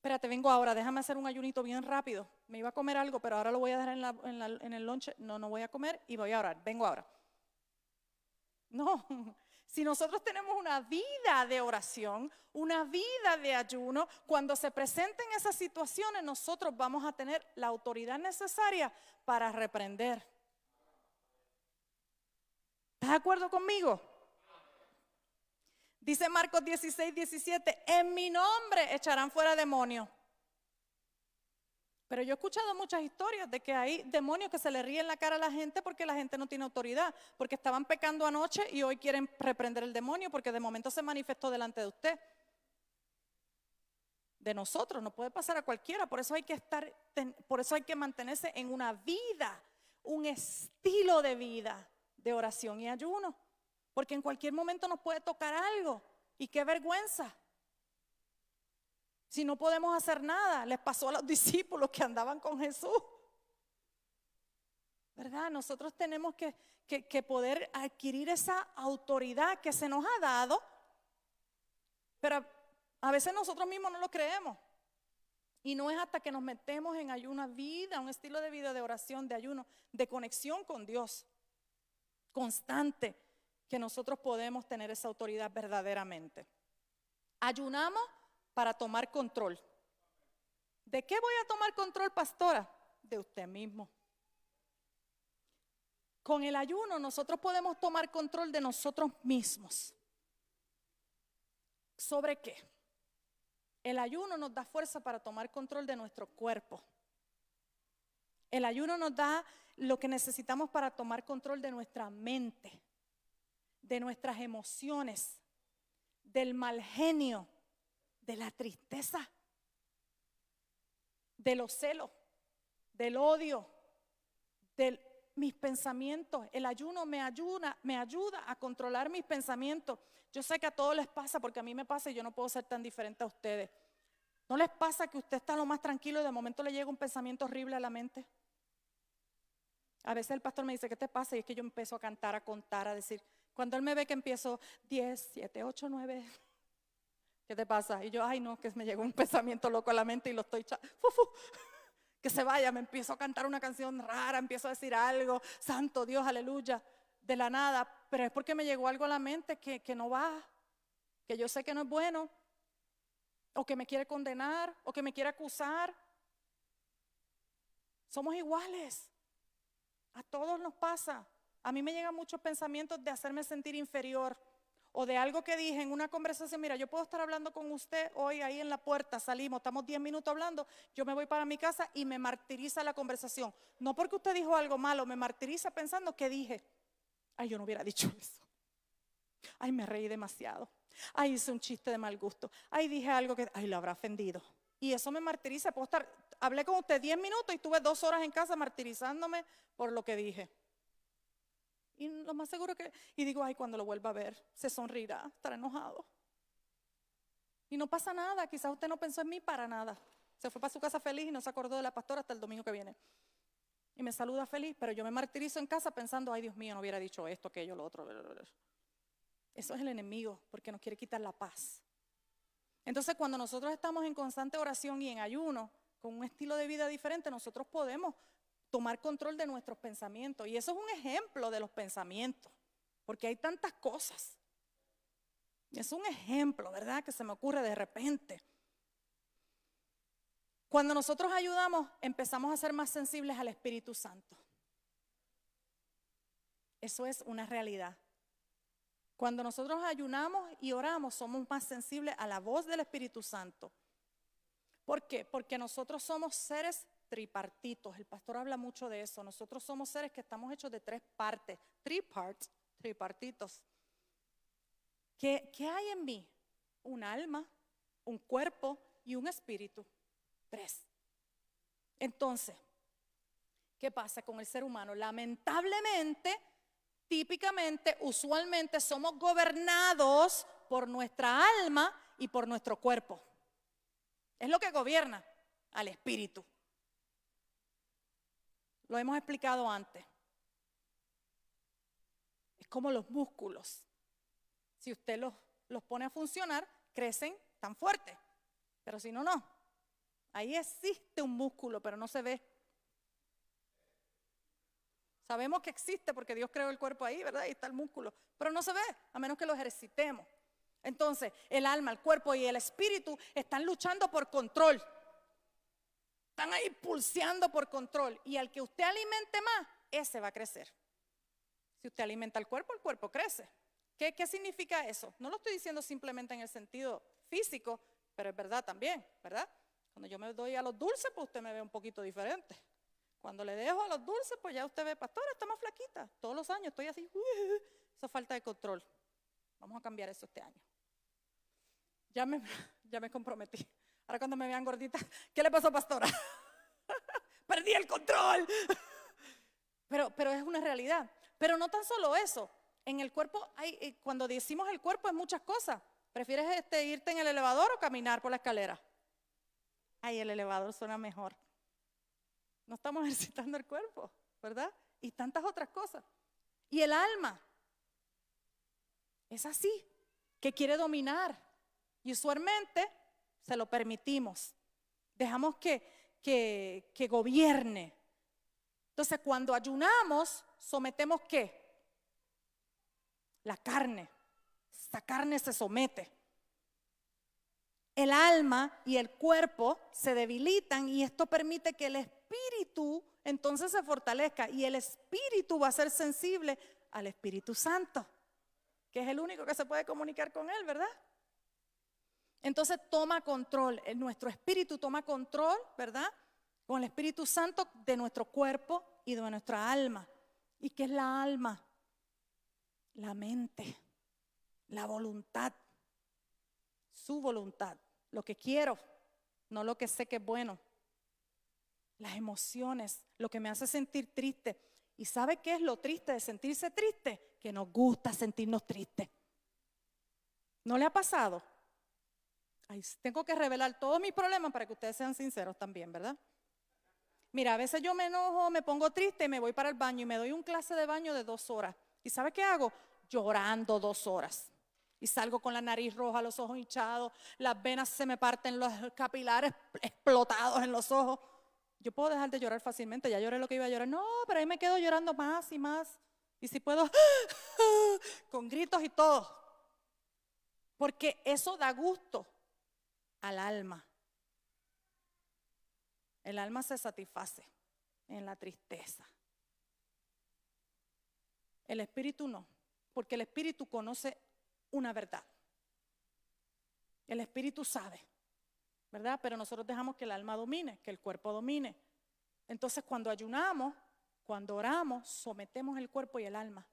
espérate, vengo ahora, déjame hacer un ayunito bien rápido. Me iba a comer algo, pero ahora lo voy a dejar en, el lunch. No, no voy a comer y voy a orar. Vengo ahora. No, si nosotros tenemos una vida de oración, una vida de ayuno, cuando se presenten esas situaciones, nosotros vamos a tener la autoridad necesaria para reprender. ¿Estás de acuerdo conmigo? Dice Marcos 16, 17, en mi nombre echarán fuera demonios. Pero yo he escuchado muchas historias de que hay demonios que se le ríen la cara a la gente porque la gente no tiene autoridad, porque estaban pecando anoche y hoy quieren reprender el demonio porque de momento se manifestó delante de usted. De nosotros, no puede pasar a cualquiera, por eso hay que estar, por eso hay que mantenerse en una vida, un estilo de vida de oración y ayuno. Porque en cualquier momento nos puede tocar algo. Y qué vergüenza. Si no podemos hacer nada, les pasó a los discípulos que andaban con Jesús. ¿Verdad? Nosotros tenemos que, que, poder adquirir esa autoridad que se nos ha dado, pero a veces nosotros mismos no lo creemos. Y no es hasta que nos metemos en ayuna vida, un estilo de vida de oración, de ayuno, de conexión con Dios constante, que nosotros podemos tener esa autoridad verdaderamente. Ayunamos para tomar control. ¿De qué voy a tomar control, pastora? De usted mismo. Con el ayuno nosotros podemos tomar control de nosotros mismos. ¿Sobre qué? El ayuno nos da fuerza para tomar control de nuestro cuerpo. El ayuno nos da lo que necesitamos para tomar control de nuestra mente, de nuestras emociones, del mal genio, de la tristeza, de los celos, del odio, de mis pensamientos. El ayuno me ayuda, me ayuda a controlar mis pensamientos. Yo sé que a todos les pasa, porque a mí me pasa y yo no puedo ser tan diferente a ustedes. ¿No les pasa que usted está lo más tranquilo y de momento le llega un pensamiento horrible a la mente? A veces el pastor me dice, ¿qué te pasa? Y es que yo empiezo a cantar, a contar, a decir, cuando él me ve que empiezo 10, 7, 8, 9, ¿qué te pasa? Y yo, ay no, que me llegó un pensamiento loco a la mente y lo estoy echando, que se vaya, me empiezo a cantar una canción rara, empiezo a decir algo, santo Dios, aleluya, de la nada, pero es porque me llegó algo a la mente que, que no va, que yo sé que no es bueno, o que me quiere condenar, o que me quiere acusar. Somos iguales. A todos nos pasa. A mí me llegan muchos pensamientos de hacerme sentir inferior o de algo que dije en una conversación. Mira, yo puedo estar hablando con usted hoy ahí en la puerta, salimos, estamos 10 minutos hablando, yo me voy para mi casa y me martiriza la conversación. No porque usted dijo algo malo, me martiriza pensando que dije, ay, yo no hubiera dicho eso. Ay, me reí demasiado. Ay, hice un chiste de mal gusto. Ay, dije algo que, ay, lo habrá ofendido. Y eso me martiriza. Puedo estar, hablé con usted 10 minutos y estuve dos horas en casa martirizándome por lo que dije. Y lo más seguro que, y digo, ay, cuando lo vuelva a ver, se sonrirá, estará enojado. Y no pasa nada, quizás usted no pensó en mí para nada. Se fue para su casa feliz y no se acordó de la pastora hasta el domingo que viene. Y me saluda feliz, pero yo me martirizo en casa pensando, ay Dios mío, no hubiera dicho esto, aquello, lo otro. Eso es el enemigo, porque nos quiere quitar la paz. Entonces, cuando nosotros estamos en constante oración y en ayuno, con un estilo de vida diferente, nosotros podemos tomar control de nuestros pensamientos. Y eso es un ejemplo de los pensamientos, porque hay tantas cosas. Es un ejemplo, ¿verdad? Que se me ocurre de repente. Cuando nosotros ayudamos, empezamos a ser más sensibles al Espíritu Santo. Eso es una realidad. Cuando nosotros ayunamos y oramos, somos más sensibles a la voz del Espíritu Santo. ¿Por qué? Porque nosotros somos seres tripartitos. El pastor habla mucho de eso. Nosotros somos seres que estamos hechos de tres partes. Three parts, tripartitos. ¿Qué, ¿Qué hay en mí? Un alma, un cuerpo y un espíritu. Tres. Entonces, ¿qué pasa con el ser humano? Lamentablemente, típicamente, usualmente somos gobernados por nuestra alma y por nuestro cuerpo. Es lo que gobierna al espíritu. Lo hemos explicado antes. Es como los músculos. Si usted los, los pone a funcionar, crecen tan fuerte. Pero si no, no. Ahí existe un músculo, pero no se ve. Sabemos que existe porque Dios creó el cuerpo ahí, ¿verdad? Ahí está el músculo, pero no se ve a menos que lo ejercitemos. Entonces, el alma, el cuerpo y el espíritu están luchando por control. Están ahí pulseando por control. Y al que usted alimente más, ese va a crecer. Si usted alimenta el cuerpo, el cuerpo crece. ¿Qué, ¿Qué, significa eso? No lo estoy diciendo simplemente en el sentido físico, pero es verdad también, ¿verdad? Cuando yo me doy a los dulces, pues usted me ve un poquito diferente. Cuando le dejo a los dulces, pues ya usted ve, pastora, está más flaquita. Todos los años estoy así. esa falta de control. Vamos a cambiar eso este año. Ya me, ya me comprometí. Ahora cuando me vean gordita, ¿qué le pasó, pastora? Perdí el control. pero, pero es una realidad. Pero no tan solo eso. En el cuerpo, hay, eh, cuando decimos el cuerpo es muchas cosas. ¿Prefieres este, irte en el elevador o caminar por la escalera? Ay, el elevador suena mejor. No estamos ejercitando el cuerpo, ¿verdad? Y tantas otras cosas. Y el alma es así, que quiere dominar. Y usualmente se lo permitimos. Dejamos que, que, que gobierne. Entonces, cuando ayunamos, sometemos qué? La carne. Esta carne se somete. El alma y el cuerpo se debilitan y esto permite que el espíritu entonces se fortalezca y el espíritu va a ser sensible al Espíritu Santo, que es el único que se puede comunicar con él, ¿verdad? Entonces toma control, nuestro espíritu toma control, ¿verdad? Con el Espíritu Santo de nuestro cuerpo y de nuestra alma. ¿Y qué es la alma? La mente, la voluntad, su voluntad, lo que quiero, no lo que sé que es bueno. Las emociones, lo que me hace sentir triste. ¿Y sabe qué es lo triste de sentirse triste? Que nos gusta sentirnos tristes. ¿No le ha pasado? Tengo que revelar todos mis problemas para que ustedes sean sinceros también, ¿verdad? Mira, a veces yo me enojo, me pongo triste me voy para el baño y me doy un clase de baño de dos horas. ¿Y sabe qué hago? Llorando dos horas. Y salgo con la nariz roja, los ojos hinchados, las venas se me parten, los capilares explotados en los ojos. Yo puedo dejar de llorar fácilmente, ya lloré lo que iba a llorar. No, pero ahí me quedo llorando más y más. Y si puedo, con gritos y todo. Porque eso da gusto al alma. El alma se satisface en la tristeza. El espíritu no, porque el espíritu conoce una verdad. El espíritu sabe, ¿verdad? Pero nosotros dejamos que el alma domine, que el cuerpo domine. Entonces cuando ayunamos, cuando oramos, sometemos el cuerpo y el alma.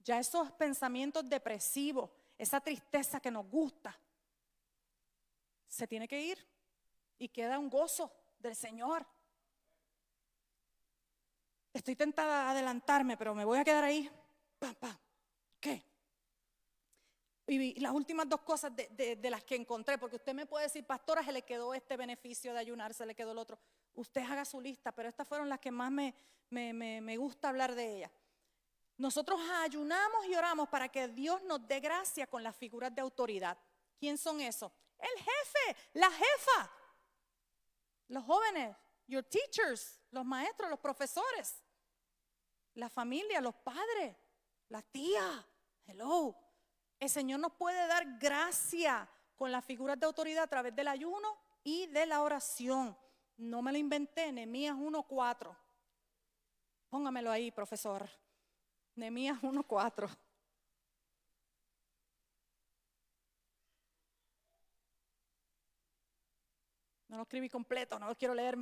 Ya esos pensamientos depresivos, esa tristeza que nos gusta, se tiene que ir y queda un gozo del Señor. Estoy tentada a adelantarme, pero me voy a quedar ahí. Pam, ¿Qué? Y las últimas dos cosas de, las que encontré, porque usted me puede decir, pastora, se le quedó este beneficio de ayunar, se le quedó el otro. Usted haga su lista, pero estas fueron las que más me, me, me gusta hablar de ellas. Nosotros ayunamos y oramos para que Dios nos dé gracia con las figuras de autoridad. ¿Quién son esos? El jefe, la jefa, los jóvenes, your teachers, los maestros, los profesores, la familia, los padres, la tía. Hello. El Señor nos puede dar gracia con las figuras de autoridad a través del ayuno y de la oración. No me lo inventé, Nehemías 1.4. Póngamelo ahí, profesor. Nehemías 1.4. No lo escribí completo, no lo quiero leer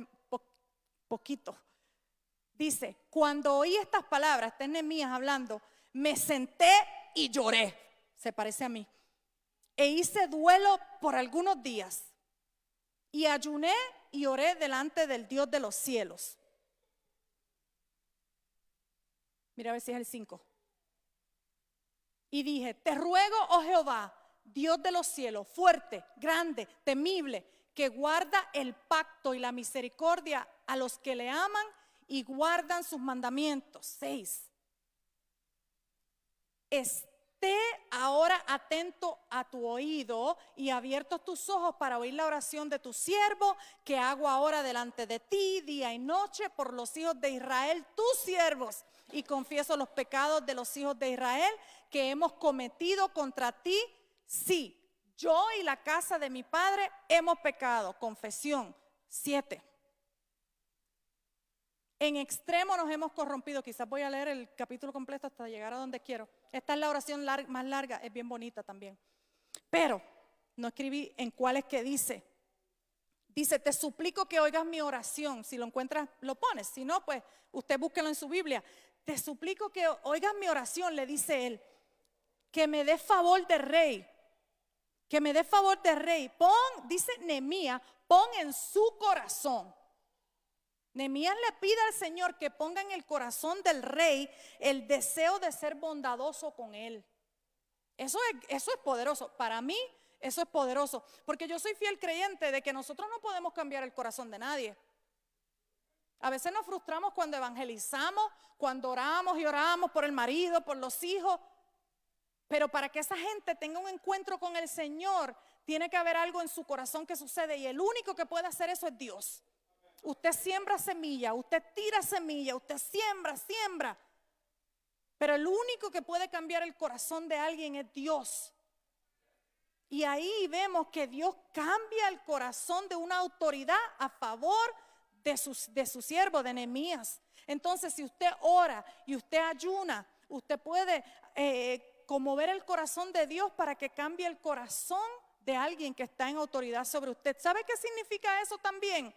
poquito. Dice, cuando oí estas palabras, está Nehemías hablando, me senté y lloré. Se parece a mí. E hice duelo por algunos días. Y ayuné y oré delante del Dios de los cielos. Mira a ver si es el 5. Y dije, te ruego, oh Jehová, Dios de los cielos, fuerte, grande, temible, que guarda el pacto y la misericordia a los que le aman y guardan sus mandamientos. Seis. Esté ahora atento a tu oído y abiertos tus ojos para oír la oración de tu siervo que hago ahora delante de ti día y noche por los hijos de Israel, tus siervos. Y confieso los pecados de los hijos de Israel que hemos cometido contra ti. Sí, yo y la casa de mi padre hemos pecado. Confesión. Siete. En extremo nos hemos corrompido. Quizás voy a leer el capítulo completo hasta llegar a donde quiero. Esta es la oración más larga, es bien bonita también. Pero no escribí en cuál es que dice. Dice, te suplico que oigas mi oración. Si lo encuentras, lo pones. Si no, pues usted búsquelo en su Biblia. Te suplico que oigas mi oración, le dice él. Que me dé favor de rey que me dé favor de rey. Pon, dice Nemía, pon en su corazón. Nehemías le pide al Señor que ponga en el corazón del rey el deseo de ser bondadoso con él. Eso es, eso es poderoso. Para mí, eso es poderoso. Porque yo soy fiel creyente de que nosotros no podemos cambiar el corazón de nadie. A veces nos frustramos cuando evangelizamos, cuando oramos y oramos por el marido, por los hijos. Pero para que esa gente tenga un encuentro con el Señor, tiene que haber algo en su corazón que sucede. Y el único que puede hacer eso es Dios. Usted siembra semilla, usted tira semilla, usted siembra, siembra. Pero el único que puede cambiar el corazón de alguien es Dios. Y ahí vemos que Dios cambia el corazón de una autoridad a favor de su, siervo, de Nehemías. Entonces, si usted ora y usted ayuna, usted puede eh, conmover el corazón de Dios para que cambie el corazón de alguien que está en autoridad sobre usted. ¿Sabe qué significa eso también?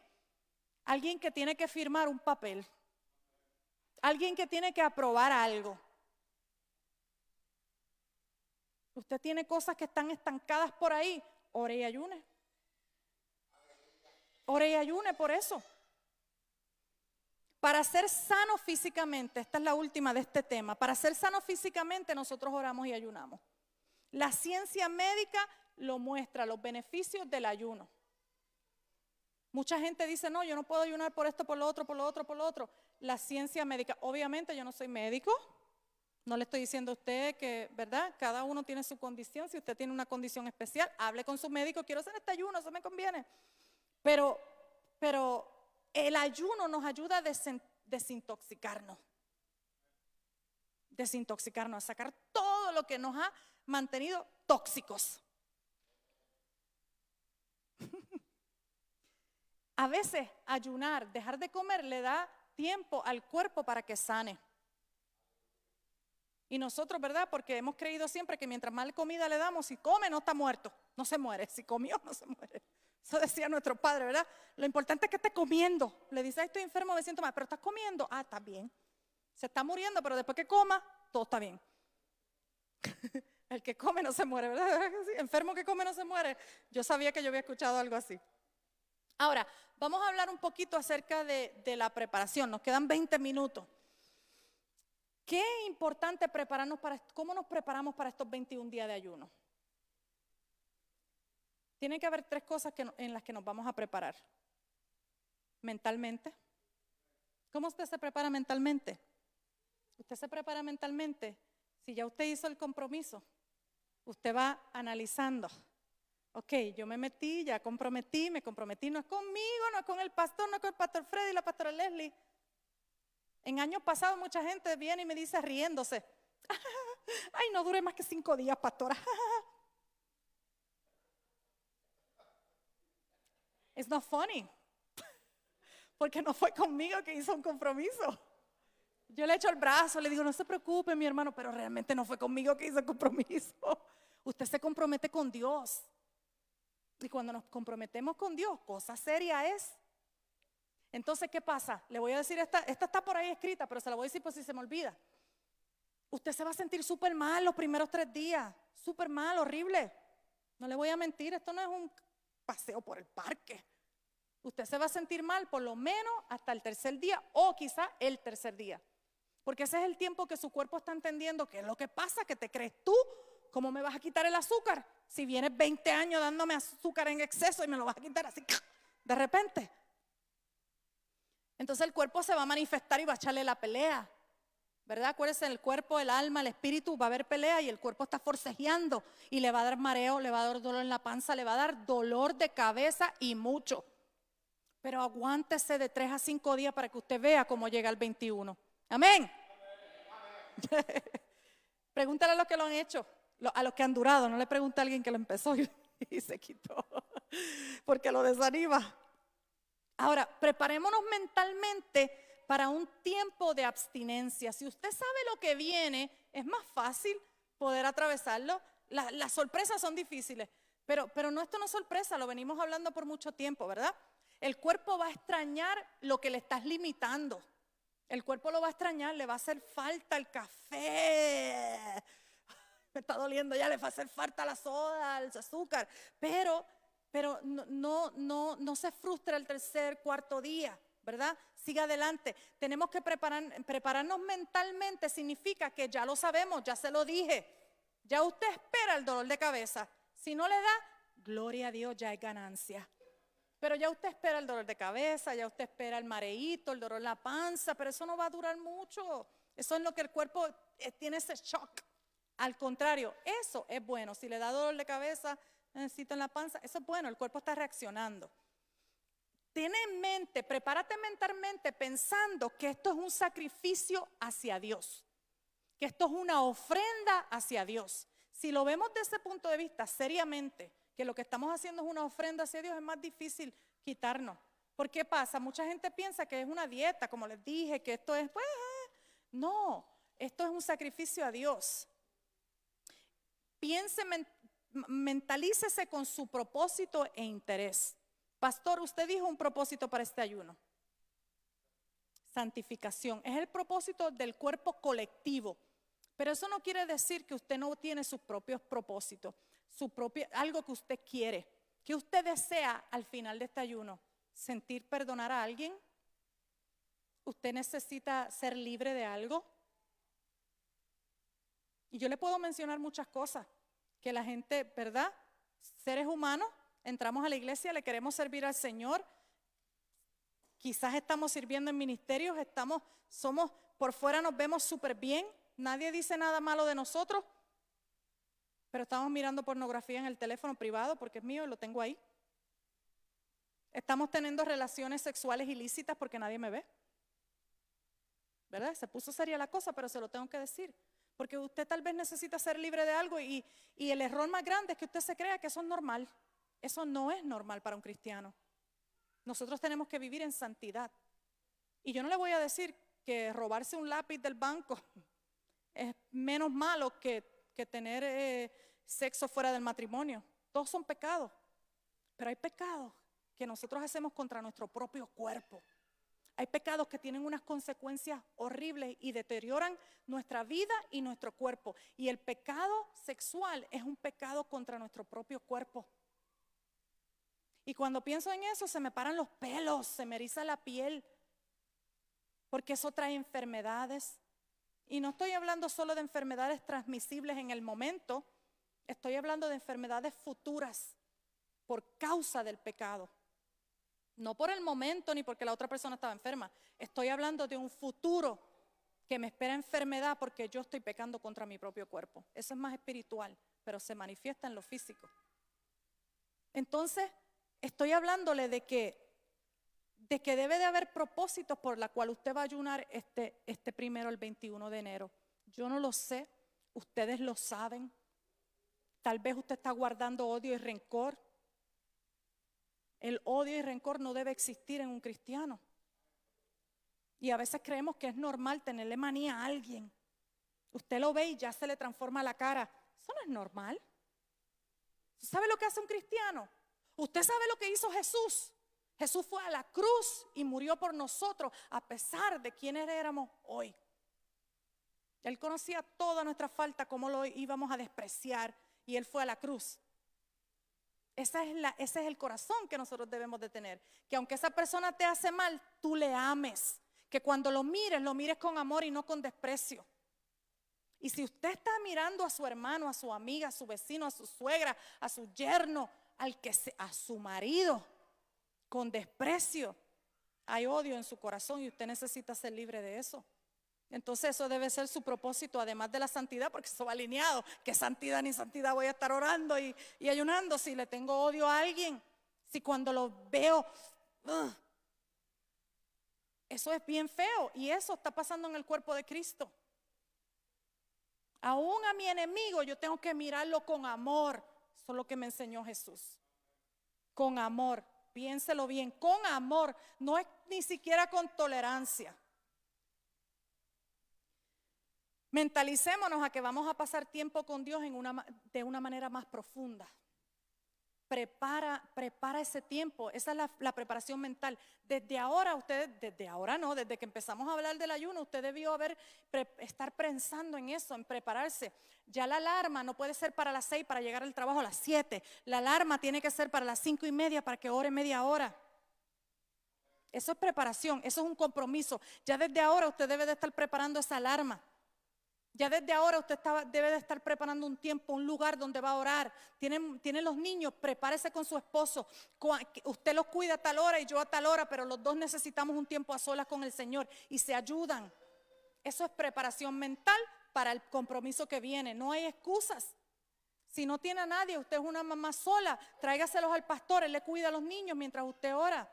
Alguien que tiene que firmar un papel. Alguien que tiene que aprobar algo. Usted tiene cosas que están estancadas por ahí. Ore y ayune. Ore y ayune por eso. Para ser sano físicamente, esta es la última de este tema, para ser sano físicamente nosotros oramos y ayunamos. La ciencia médica lo muestra, los beneficios del ayuno. Mucha gente dice, no, yo no puedo ayunar por esto, por lo otro, por lo otro, por lo otro. La ciencia médica, obviamente yo no soy médico, no le estoy diciendo a usted que, ¿verdad? Cada uno tiene su condición. Si usted tiene una condición especial, hable con su médico, quiero hacer este ayuno, eso me conviene. Pero, pero el ayuno nos ayuda a desintoxicarnos. Desintoxicarnos, a sacar todo lo que nos ha mantenido tóxicos. a veces ayunar, dejar de comer, le da tiempo al cuerpo para que sane. Y nosotros, ¿verdad? Porque hemos creído siempre que mientras más comida le damos, si come no está muerto, no se muere, si comió no se muere. Eso decía nuestro padre, ¿verdad? Lo importante es que esté comiendo. Le dice, estoy enfermo, me siento mal, pero estás comiendo. Ah, está bien. Se está muriendo, pero después que coma, todo está bien. El que come no se muere, ¿verdad? Enfermo que come no se muere. Yo sabía que yo había escuchado algo así. Ahora, vamos a hablar un poquito acerca de, de la preparación. Nos quedan 20 minutos. Qué importante prepararnos para, cómo nos preparamos para estos 21 días de ayuno. Tiene que haber tres cosas en las que nos vamos a preparar. Mentalmente. ¿Cómo usted se prepara mentalmente? Usted se prepara mentalmente. Si ya usted hizo el compromiso, usted va analizando. Ok, yo me metí, ya comprometí, me comprometí, no es conmigo, no es con el pastor, no es con el pastor Freddy y la pastora Leslie. En años pasados mucha gente viene y me dice riéndose, ay, no dure más que cinco días, pastora. It's not funny. Porque no fue conmigo que hizo un compromiso. Yo le echo el brazo, le digo, no se preocupe, mi hermano, pero realmente no fue conmigo que hizo el compromiso. Usted se compromete con Dios. Y cuando nos comprometemos con Dios, cosa seria es. Entonces, ¿qué pasa? Le voy a decir, esta, esta está por ahí escrita, pero se la voy a decir por si se me olvida. Usted se va a sentir súper mal los primeros tres días, súper mal, horrible. No le voy a mentir, esto no es un paseo por el parque. Usted se va a sentir mal por lo menos hasta el tercer día o quizá el tercer día. Porque ese es el tiempo que su cuerpo está entendiendo que es lo que pasa, que te crees tú. ¿Cómo me vas a quitar el azúcar? Si vienes 20 años dándome azúcar en exceso y me lo vas a quitar así de repente. Entonces el cuerpo se va a manifestar y va a echarle la pelea. ¿Verdad? Acuérdense, el cuerpo, el alma, el espíritu va a haber pelea y el cuerpo está forcejeando y le va a dar mareo, le va a dar dolor en la panza, le va a dar dolor de cabeza y mucho. Pero aguántese de tres a cinco días para que usted vea cómo llega el 21. Amén. Pregúntale a los que lo han hecho, a los que han durado. No le pregunte a alguien que lo empezó y se quitó, porque lo desanima. Ahora, preparémonos mentalmente para un tiempo de abstinencia. Si usted sabe lo que viene, es más fácil poder atravesarlo. las sorpresas son difíciles, pero, pero no esto no es sorpresa, lo venimos hablando por mucho tiempo, ¿verdad? El cuerpo va a extrañar lo que le estás limitando. El cuerpo lo va a extrañar, le va a hacer falta el café. Me está doliendo ya, le va a hacer falta la soda, el azúcar. Pero pero no, no, no, no se frustra el tercer, cuarto día, ¿verdad? Siga adelante. Tenemos que preparar, prepararnos mentalmente, significa que ya lo sabemos, ya se lo dije. Ya usted espera el dolor de cabeza. Si no le da, gloria a Dios, ya hay ganancia. Pero ya usted espera el dolor de cabeza, ya usted espera el mareíto, el dolor en la panza, pero eso no va a durar mucho. Eso es lo que el cuerpo eh, tiene ese shock. Al contrario, eso es bueno. Si le da dolor de cabeza, necesito en la panza, eso es bueno, el cuerpo está reaccionando. Ten en mente, prepárate mentalmente pensando que esto es un sacrificio hacia Dios, que esto es una ofrenda hacia Dios. Si lo vemos desde ese punto de vista seriamente, que lo que estamos haciendo es una ofrenda hacia Dios, es más difícil quitarnos. ¿Por qué pasa? Mucha gente piensa que es una dieta, como les dije, que esto es, pues, eh, no, esto es un sacrificio a Dios. Piense, mentalícese con su propósito e interés. Pastor, usted dijo un propósito para este ayuno. Santificación. Es el propósito del cuerpo colectivo. Pero eso no quiere decir que usted no tiene sus propios propósitos su propia, algo que usted quiere, que usted desea al final de este ayuno, sentir perdonar a alguien. Usted necesita ser libre de algo. Y yo le puedo mencionar muchas cosas que la gente, ¿verdad? Seres humanos, entramos a la iglesia, le queremos servir al Señor. Quizás estamos sirviendo en ministerios, estamos, somos, por fuera nos vemos súper bien, nadie dice nada malo de nosotros, pero estamos mirando pornografía en el teléfono privado porque es mío y lo tengo ahí. Estamos teniendo relaciones sexuales ilícitas porque nadie me ve. ¿Verdad? Se puso seria la cosa, pero se lo tengo que decir. Porque usted tal vez necesita ser libre de algo y, y el error más grande es que usted se crea que eso es normal. Eso no es normal para un cristiano. Nosotros tenemos que vivir en santidad. Y yo no le voy a decir que robarse un lápiz del banco es menos malo que que tener eh, sexo fuera del matrimonio. Todos son pecados. Pero hay pecados que nosotros hacemos contra nuestro propio cuerpo. Hay pecados que tienen unas consecuencias horribles y deterioran nuestra vida y nuestro cuerpo. Y el pecado sexual es un pecado contra nuestro propio cuerpo. Y cuando pienso en eso, se me paran los pelos, se me eriza la piel, porque eso trae enfermedades, y no estoy hablando solo de enfermedades transmisibles en el momento, estoy hablando de enfermedades futuras por causa del pecado. No por el momento ni porque la otra persona estaba enferma. Estoy hablando de un futuro que me espera enfermedad porque yo estoy pecando contra mi propio cuerpo. Eso es más espiritual, pero se manifiesta en lo físico. Entonces, estoy hablándole de que de que debe de haber propósitos por la cual usted va a ayunar este, este primero, el 21 de enero. Yo no lo sé, ustedes lo saben. Tal vez usted está guardando odio y rencor. El odio y rencor no debe existir en un cristiano. Y a veces creemos que es normal tenerle manía a alguien. Usted lo ve y ya se le transforma la cara. Eso no es normal. ¿Sabe lo que hace un cristiano? Usted sabe lo que hizo Jesús. Jesús fue a la cruz y murió por nosotros a pesar de quienes éramos hoy. Él conocía toda nuestra falta, cómo lo íbamos a despreciar y Él fue a la cruz. Esa es la, ese es el corazón que nosotros debemos de tener. Que aunque esa persona te hace mal, tú le ames. Que cuando lo mires, lo mires con amor y no con desprecio. Y si usted está mirando a su hermano, a su amiga, a su vecino, a su suegra, a su yerno, al que a su marido, con desprecio. Hay odio en su corazón y usted necesita ser libre de eso. Entonces eso debe ser su propósito, además de la santidad, porque eso va alineado. Que santidad ni santidad voy a estar orando y, ayunando si le tengo odio a alguien. Si cuando lo veo, eso es bien feo. Y eso está pasando en el cuerpo de Cristo. Aún a mi enemigo yo tengo que mirarlo con amor. Eso es lo que me enseñó Jesús. Con amor piénselo bien, con amor, no es ni siquiera con tolerancia. Mentalicémonos a que vamos a pasar tiempo con Dios en una, de una manera más profunda prepara, prepara ese tiempo. Esa es la, preparación mental. Desde ahora, usted, desde ahora no, desde que empezamos a hablar del ayuno, usted debió haber, estar pensando en eso, en prepararse. Ya la alarma no puede ser para las seis para llegar al trabajo a las siete. La alarma tiene que ser para las cinco y media para que ore media hora. Eso es preparación, eso es un compromiso. Ya desde ahora usted debe de estar preparando esa alarma. Ya desde ahora usted debe de estar preparando un tiempo, un lugar donde va a orar. Tienen, los niños, prepárese con su esposo. Usted los cuida a tal hora y yo a tal hora, pero los dos necesitamos un tiempo a solas con el Señor y se ayudan. Eso es preparación mental para el compromiso que viene. No hay excusas. Si no tiene a nadie, usted es una mamá sola, tráigaselos al pastor, él le cuida a los niños mientras usted ora.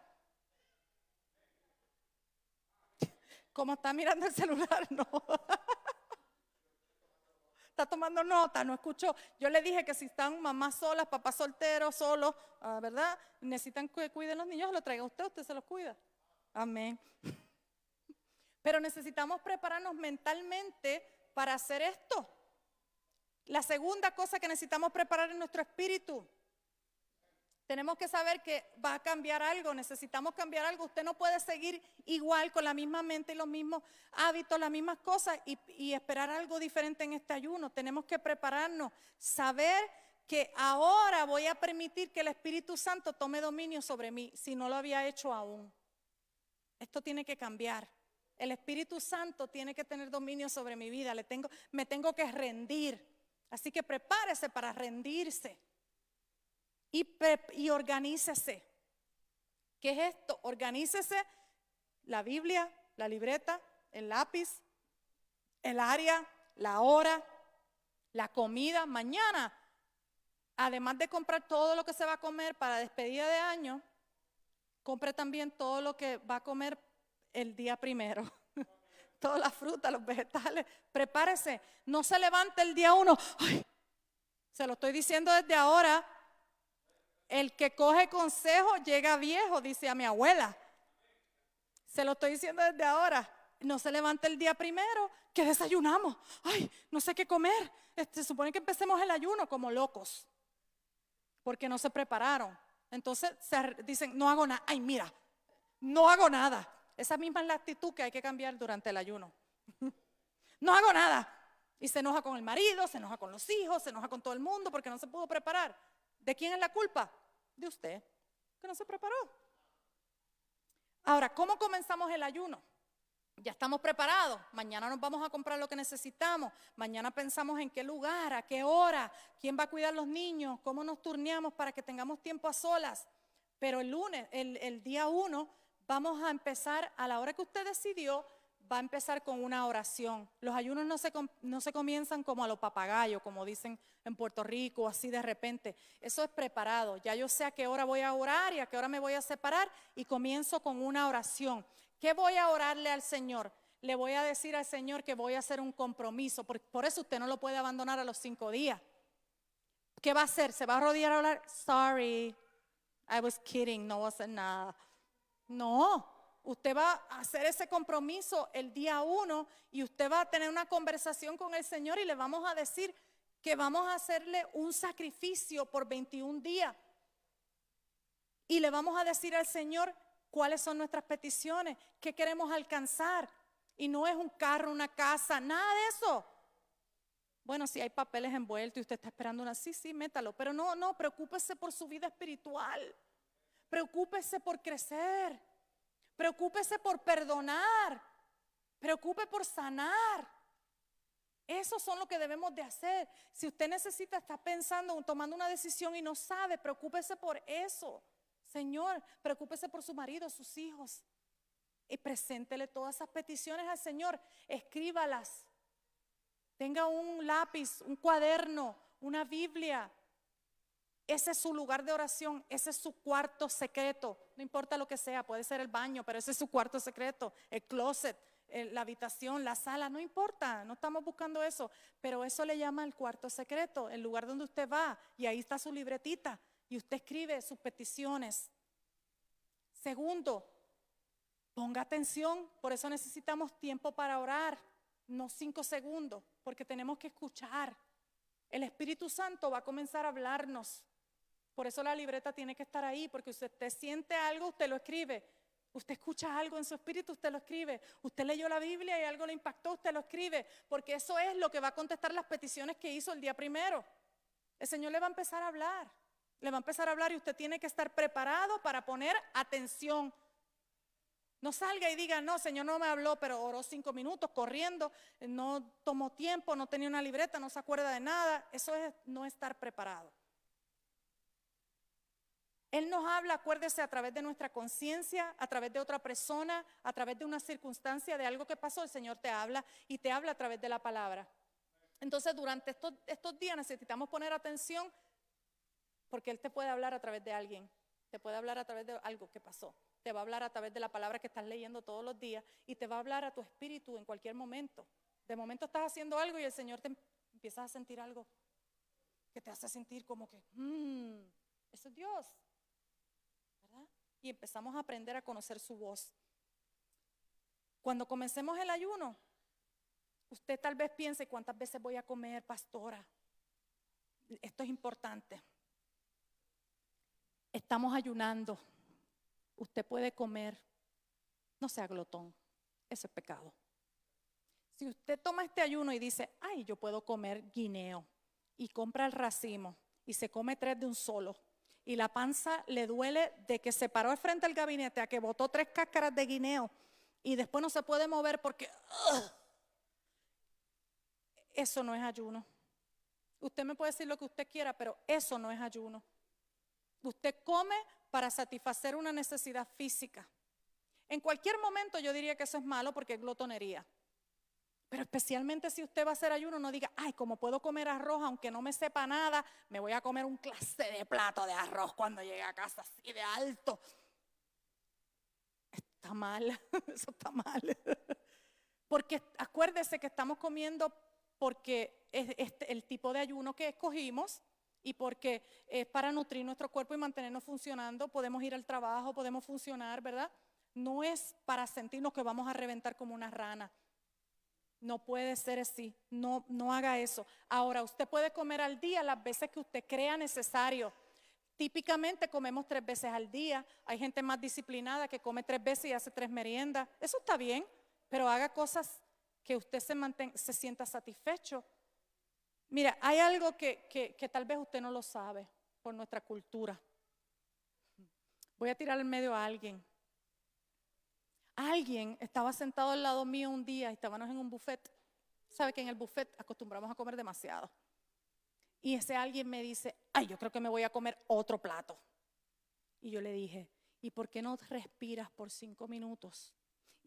Como está mirando el celular, no. Está tomando nota, no escuchó. Yo le dije que si están mamás solas, papás solteros, solos, ah, ¿verdad? Necesitan que cuiden los niños, lo traiga usted, usted se los cuida. Amén. Pero necesitamos prepararnos mentalmente para hacer esto. La segunda cosa que necesitamos preparar en nuestro espíritu tenemos que saber que va a cambiar algo, necesitamos cambiar algo. Usted no puede seguir igual con la misma mente y los mismos hábitos, las mismas cosas y, esperar algo diferente en este ayuno. Tenemos que prepararnos, saber que ahora voy a permitir que el Espíritu Santo tome dominio sobre mí si no lo había hecho aún. Esto tiene que cambiar. El Espíritu Santo tiene que tener dominio sobre mi vida. Le tengo, me tengo que rendir. Así que prepárese para rendirse y, organícese. ¿Qué es esto? Organícese la Biblia, la libreta, el lápiz, el área, la hora, la comida. Mañana, además de comprar todo lo que se va a comer para despedida de año, compre también todo lo que va a comer el día primero. Todas las frutas, los vegetales. Prepárese. No se levante el día uno. se lo estoy diciendo desde ahora. El que coge consejo llega viejo, dice a mi abuela. Se lo estoy diciendo desde ahora. No se levanta el día primero, que desayunamos. Ay, no sé qué comer. Este, se supone que empecemos el ayuno como locos, porque no se prepararon. Entonces se dicen, no hago nada. Ay, mira, no hago nada. Esa misma es la actitud que hay que cambiar durante el ayuno. no hago nada. Y se enoja con el marido, se enoja con los hijos, se enoja con todo el mundo porque no se pudo preparar. ¿De quién es la culpa? De usted, que no se preparó. Ahora, ¿cómo comenzamos el ayuno? Ya estamos preparados. Mañana nos vamos a comprar lo que necesitamos. Mañana pensamos en qué lugar, a qué hora, quién va a cuidar los niños, cómo nos turneamos para que tengamos tiempo a solas. Pero el lunes, el, el día uno, vamos a empezar a la hora que usted decidió va a empezar con una oración. Los ayunos no se, no se comienzan como a los papagayos, como dicen en Puerto Rico, así de repente. Eso es preparado. Ya yo sé a qué hora voy a orar y a qué hora me voy a separar y comienzo con una oración. ¿Qué voy a orarle al Señor? Le voy a decir al Señor que voy a hacer un compromiso. Por, por eso usted no lo puede abandonar a los cinco días. ¿Qué va a hacer? ¿Se va a arrodillar a hablar? Sorry, I was kidding, no was nada. No, Usted va a hacer ese compromiso el día uno y usted va a tener una conversación con el Señor y le vamos a decir que vamos a hacerle un sacrificio por 21 días. Y le vamos a decir al Señor cuáles son nuestras peticiones, qué queremos alcanzar. Y no es un carro, una casa, nada de eso. Bueno, si hay papeles envueltos y usted está esperando una, sí, sí, métalo. Pero no, no, preocúpese por su vida espiritual. Preocúpese por crecer. Preocúpese por perdonar. Preocupe por sanar. Eso son lo que debemos de hacer. Si usted necesita, está pensando, tomando una decisión y no sabe, preocúpese por eso. Señor, preocúpese por su marido, sus hijos. Y preséntele todas esas peticiones al Señor. Escríbalas. Tenga un lápiz, un cuaderno, una Biblia. Ese es su lugar de oración, ese es su cuarto secreto. No importa lo que sea, puede ser el baño, pero ese es su cuarto secreto, el closet, la habitación, la sala, no importa, no estamos buscando eso, pero eso le llama el cuarto secreto, el lugar donde usted va y ahí está su libretita y usted escribe sus peticiones. Segundo, ponga atención, por eso necesitamos tiempo para orar, no cinco segundos, porque tenemos que escuchar. El Espíritu Santo va a comenzar a hablarnos. Por eso la libreta tiene que estar ahí, porque usted siente algo, usted lo escribe. Usted escucha algo en su espíritu, usted lo escribe. Usted leyó la Biblia y algo le impactó, usted lo escribe. Porque eso es lo que va a contestar las peticiones que hizo el día primero. El Señor le va a empezar a hablar. Le va a empezar a hablar y usted tiene que estar preparado para poner atención. No salga y diga, no, Señor no me habló, pero oró cinco minutos corriendo, no tomó tiempo, no tenía una libreta, no se acuerda de nada. Eso es no estar preparado. Él nos habla, acuérdese, a través de nuestra conciencia, a través de otra persona, a través de una circunstancia, de algo que pasó, el Señor te habla y te habla a través de la palabra. Entonces, durante estos, estos días necesitamos poner atención porque Él te puede hablar a través de alguien, te puede hablar a través de algo que pasó, te va a hablar a través de la palabra que estás leyendo todos los días y te va a hablar a tu espíritu en cualquier momento. De momento estás haciendo algo y el Señor te empieza a sentir algo que te hace sentir como que, mmm, eso es Dios. Y empezamos a aprender a conocer su voz. Cuando comencemos el ayuno, usted tal vez piense cuántas veces voy a comer, pastora. Esto es importante. Estamos ayunando. Usted puede comer. No sea glotón. Eso es pecado. Si usted toma este ayuno y dice, ay, yo puedo comer guineo, y compra el racimo y se come tres de un solo, y la panza le duele de que se paró al frente del gabinete a que botó tres cáscaras de guineo y después no se puede mover porque eso no es ayuno. Usted me puede decir lo que usted quiera, pero eso no es ayuno. Usted come para satisfacer una necesidad física. En cualquier momento yo diría que eso es malo porque es glotonería. Pero especialmente si usted va a hacer ayuno, no diga, ay, como puedo comer arroz aunque no me sepa nada, me voy a comer un clase de plato de arroz cuando llegue a casa así de alto. Está mal, eso está mal. Porque acuérdese que estamos comiendo porque es este, el tipo de ayuno que escogimos y porque es para nutrir nuestro cuerpo y mantenernos funcionando. Podemos ir al trabajo, podemos funcionar, ¿verdad? No es para sentirnos que vamos a reventar como una rana. No puede ser así. No, no haga eso. Ahora, usted puede comer al día las veces que usted crea necesario. Típicamente comemos tres veces al día. Hay gente más disciplinada que come tres veces y hace tres meriendas. Eso está bien, pero haga cosas que usted se, sienta satisfecho. Mira, hay algo que, que, tal vez usted no lo sabe por nuestra cultura. Voy a tirar en medio a alguien. Alguien estaba sentado al lado mío un día estábamos en un buffet. ¿Sabe que en el buffet acostumbramos a comer demasiado? Y ese alguien me dice, ay, yo creo que me voy a comer otro plato. Y yo le dije, ¿y por qué no respiras por cinco minutos?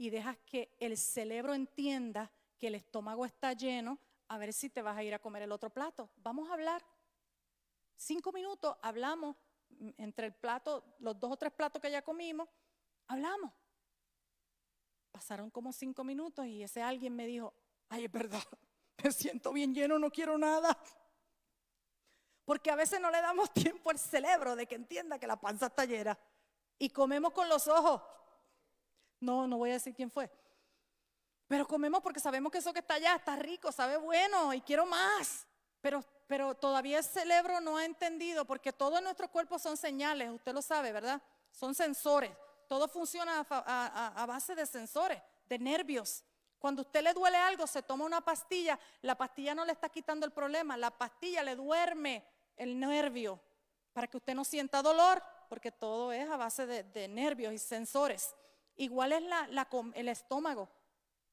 y dejas que el cerebro entienda que el estómago está lleno, a ver si te vas a ir a comer el otro plato. Vamos a hablar. Cinco minutos hablamos entre el plato, los dos o tres platos que ya comimos, hablamos. Pasaron como cinco minutos y ese alguien me dijo, ay, es verdad, me siento bien lleno, no quiero nada. Porque a veces no le damos tiempo al cerebro de que entienda que la panza está llena. Y comemos con los ojos. No, no voy a decir quién fue. Pero comemos porque sabemos que eso que está allá está rico, sabe bueno y quiero más. Pero, pero todavía el cerebro no ha entendido porque todo en nuestro cuerpo son señales, usted lo sabe, ¿verdad? Son sensores. Todo funciona a, base de sensores, de nervios. Cuando usted le duele algo, se toma una pastilla, la pastilla no le está quitando el problema, la pastilla le duerme el nervio para que usted no sienta dolor, porque todo es a base de, nervios y sensores. Igual es el estómago.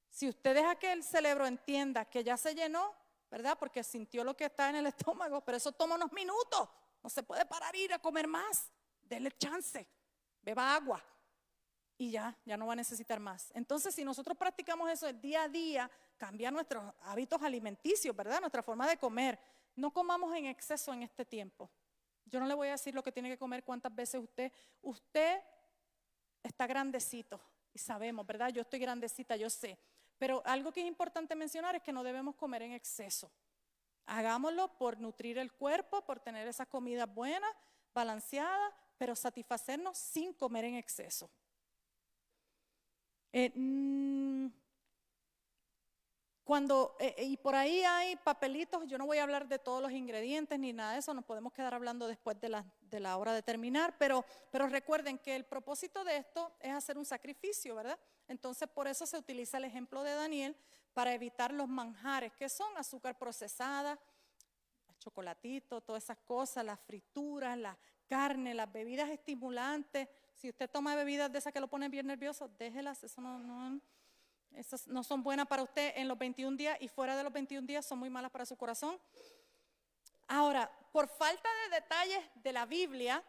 Si usted deja que el cerebro entienda que ya se llenó, ¿verdad? Porque sintió lo que está en el estómago, pero eso toma unos minutos. No se puede parar ir a comer más. Dele chance. Beba agua. Y ya, ya no va a necesitar más. Entonces, si nosotros practicamos eso el día a día, cambia nuestros hábitos alimenticios, ¿verdad? Nuestra forma de comer. No comamos en exceso en este tiempo. Yo no le voy a decir lo que tiene que comer, cuántas veces usted. Usted está grandecito y sabemos, ¿verdad? Yo estoy grandecita, yo sé. Pero algo que es importante mencionar es que no debemos comer en exceso. Hagámoslo por nutrir el cuerpo, por tener esas comidas buenas, balanceadas, pero satisfacernos sin comer en exceso. Eh, mm, cuando, eh, eh, y por ahí hay papelitos, yo no voy a hablar de todos los ingredientes ni nada de eso, nos podemos quedar hablando después de la, hora de terminar, pero, pero recuerden que el propósito de esto es hacer un sacrificio, ¿verdad? Entonces por eso se utiliza el ejemplo de Daniel para evitar los manjares, que son azúcar procesada, chocolatito, todas esas cosas, las frituras, la carne, las bebidas estimulantes, Si usted toma bebidas de esas que lo ponen bien nervioso, déjelas, eso no, no, esas no son buenas para usted en los 21 días y fuera de los 21 días son muy malas para su corazón. Ahora, por falta de detalles de la Biblia,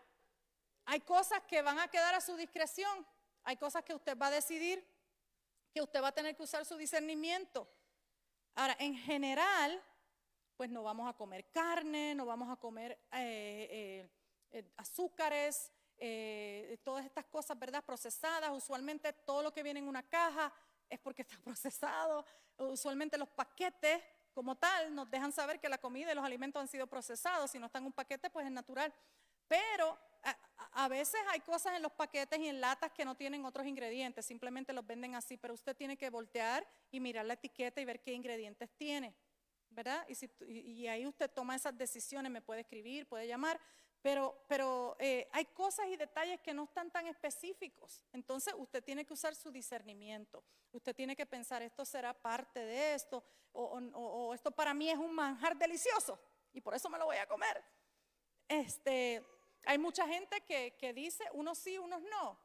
hay cosas que van a quedar a su discreción, hay cosas que usted va a decidir, que usted va a tener que usar su discernimiento. Ahora, en general, pues no vamos a comer carne, no vamos a comer eh, eh, eh, azúcares, todas estas cosas, ¿verdad? Procesadas. Usualmente todo lo que viene en una caja es porque está procesado. Usualmente los paquetes como tal nos dejan saber que la comida y los alimentos han sido procesados. Si no están en un paquete, pues es natural. Pero a, a, veces hay cosas en los paquetes y en latas que no tienen otros ingredientes, simplemente los venden así, pero usted tiene que voltear y mirar la etiqueta y ver qué ingredientes tiene. ¿Verdad? Y, ahí usted toma esas decisiones, me puede escribir, puede llamar, pero, pero eh, hay cosas y detalles que no están tan específicos. Entonces usted tiene que usar su discernimiento. Usted tiene que pensar, esto será parte de esto, o, o, o esto para mí es un manjar delicioso y por eso me lo voy a comer. Este, hay mucha gente que, que dice, unos sí, unos no.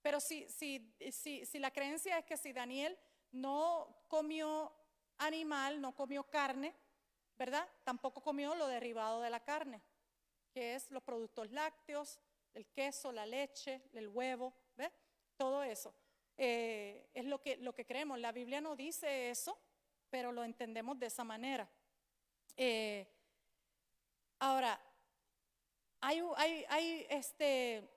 Pero si, si, si, si la creencia es que si Daniel no comió animal, no comió carne, ¿verdad? Tampoco comió lo derivado de la carne, que es los productos lácteos, el queso, la leche, el huevo, ¿ves? Todo eso. Eh, es lo que, lo que creemos. La Biblia no dice eso, pero lo entendemos de esa manera. Eh, ahora, hay, hay, hay este,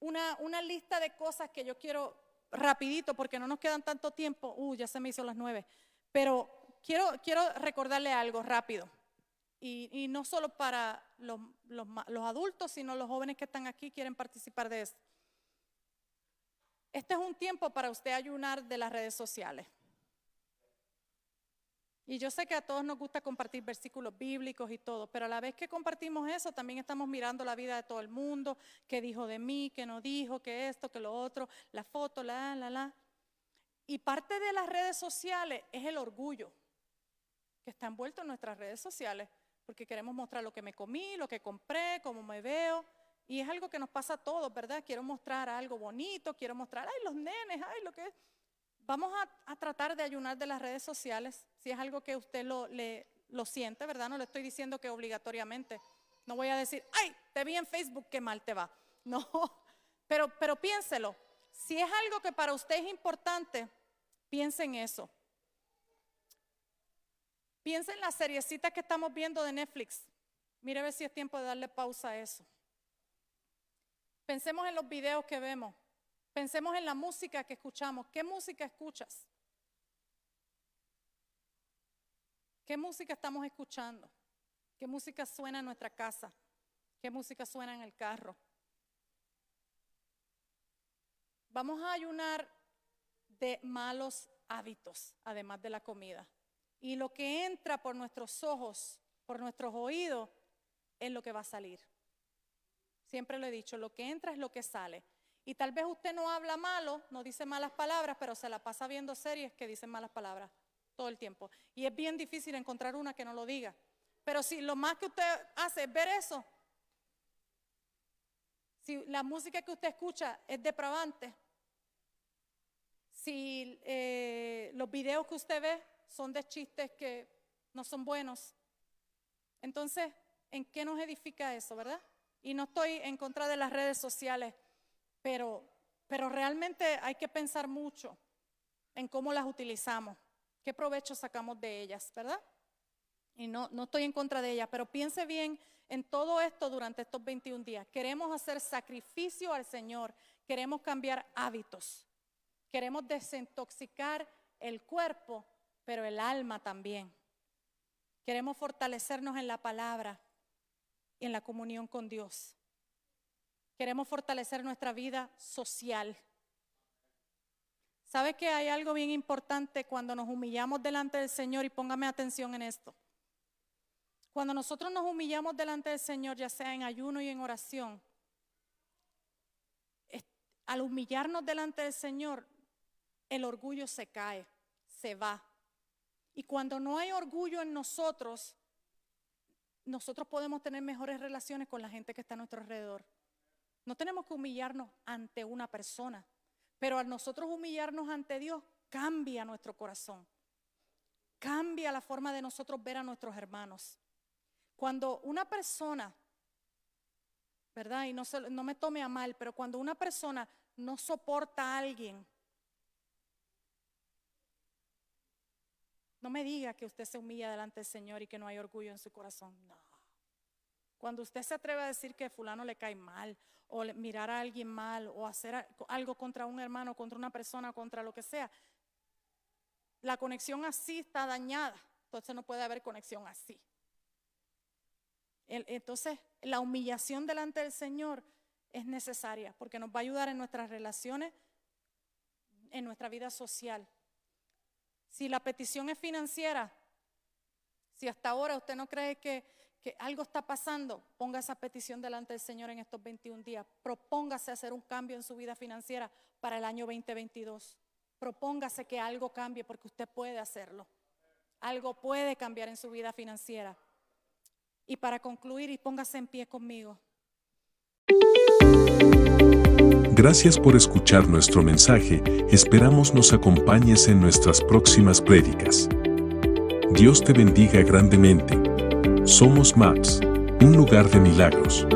una, una lista de cosas que yo quiero rapidito, porque no nos quedan tanto tiempo. Uh, ya se me hizo las nueve. Pero quiero, quiero recordarle algo rápido. Y, no solo para los, los, los adultos, sino los jóvenes que están aquí quieren participar de esto. Este es un tiempo para usted ayunar de las redes sociales. Y yo sé que a todos nos gusta compartir versículos bíblicos y todo, pero a la vez que compartimos eso, también estamos mirando la vida de todo el mundo, qué dijo de mí, qué no dijo, qué esto, qué lo otro, la foto, la, la, la. Y parte de las redes sociales es el orgullo que está envuelto en nuestras redes sociales, porque queremos mostrar lo que me comí, lo que compré, cómo me veo. Y es algo que nos pasa a todos, ¿verdad? Quiero mostrar algo bonito, quiero mostrar, ay, los nenes, ay, lo que es. Vamos a, tratar de ayunar de las redes sociales, si es algo que usted lo, siente, ¿verdad? No le estoy diciendo que obligatoriamente. No voy a decir, ay, te vi en Facebook, qué mal te va. No, pero, piénselo. Si es algo que para usted es importante, piense en eso. Piense en la seriecita que estamos viendo de Netflix. Mire a ver si es tiempo de darle pausa a eso. Pensemos en los videos que vemos. Pensemos en la música que escuchamos. ¿Qué música escuchas? ¿Qué música estamos escuchando? ¿Qué música suena en nuestra casa? ¿Qué música suena en el carro? Vamos a ayunar de malos hábitos, además de la comida. Y lo que entra por nuestros ojos, por nuestros oídos, es lo que va a salir. Siempre lo he dicho, lo que entra es lo que sale. Y tal vez usted no habla malo, no dice malas palabras, pero se la pasa viendo series que dicen malas palabras todo el tiempo. Y es bien difícil encontrar una que no lo diga. Pero si lo más que usted hace es ver eso, si la música que usted escucha es depravante, si eh, los videos que usted ve son de chistes que no son buenos, entonces, ¿en qué nos edifica eso, verdad? Y no estoy en contra de las redes sociales. Pero, pero realmente hay que pensar mucho en cómo las utilizamos, qué provecho sacamos de ellas, ¿verdad? Y no, no estoy en contra de ellas, pero piense bien en todo esto durante estos 21 días. Queremos hacer sacrificio al Señor, queremos cambiar hábitos, queremos desintoxicar el cuerpo, pero el alma también. Queremos fortalecernos en la palabra y en la comunión con Dios. Queremos fortalecer nuestra vida social. ¿Sabe que hay algo bien importante cuando nos humillamos delante del Señor? Y póngame atención en esto. Cuando nosotros nos humillamos delante del Señor, ya sea en ayuno y en oración, al humillarnos delante del Señor, el orgullo se cae, se va. Y cuando no hay orgullo en nosotros, nosotros podemos tener mejores relaciones con la gente que está a nuestro alrededor. No tenemos que humillarnos ante una persona, pero al nosotros humillarnos ante Dios, cambia nuestro corazón. Cambia la forma de nosotros ver a nuestros hermanos. Cuando una persona, ¿verdad? Y no, me tome a mal, pero cuando una persona no soporta a alguien, no me diga que usted se humilla delante del Señor y que no hay orgullo en su corazón. No. Cuando usted se atreve a decir que fulano le cae mal, o mirar a alguien mal, o hacer algo contra un hermano, contra una persona, contra lo que sea, la conexión así está dañada. Entonces no puede haber conexión así. Entonces, la humillación delante del Señor es necesaria porque nos va a ayudar en nuestras relaciones, en nuestra vida social. Si la petición es financiera, si hasta ahora usted no cree que, que algo está pasando, ponga esa petición delante del Señor en estos 21 días. Propóngase hacer un cambio en su vida financiera para el año 2022. Propóngase que algo cambie porque usted puede hacerlo. Algo puede cambiar en su vida financiera. Y para concluir, y póngase en pie conmigo. Gracias por escuchar nuestro mensaje. Esperamos nos acompañes en nuestras próximas prédicas. Dios te bendiga grandemente. Somos Maps, un lugar de milagros.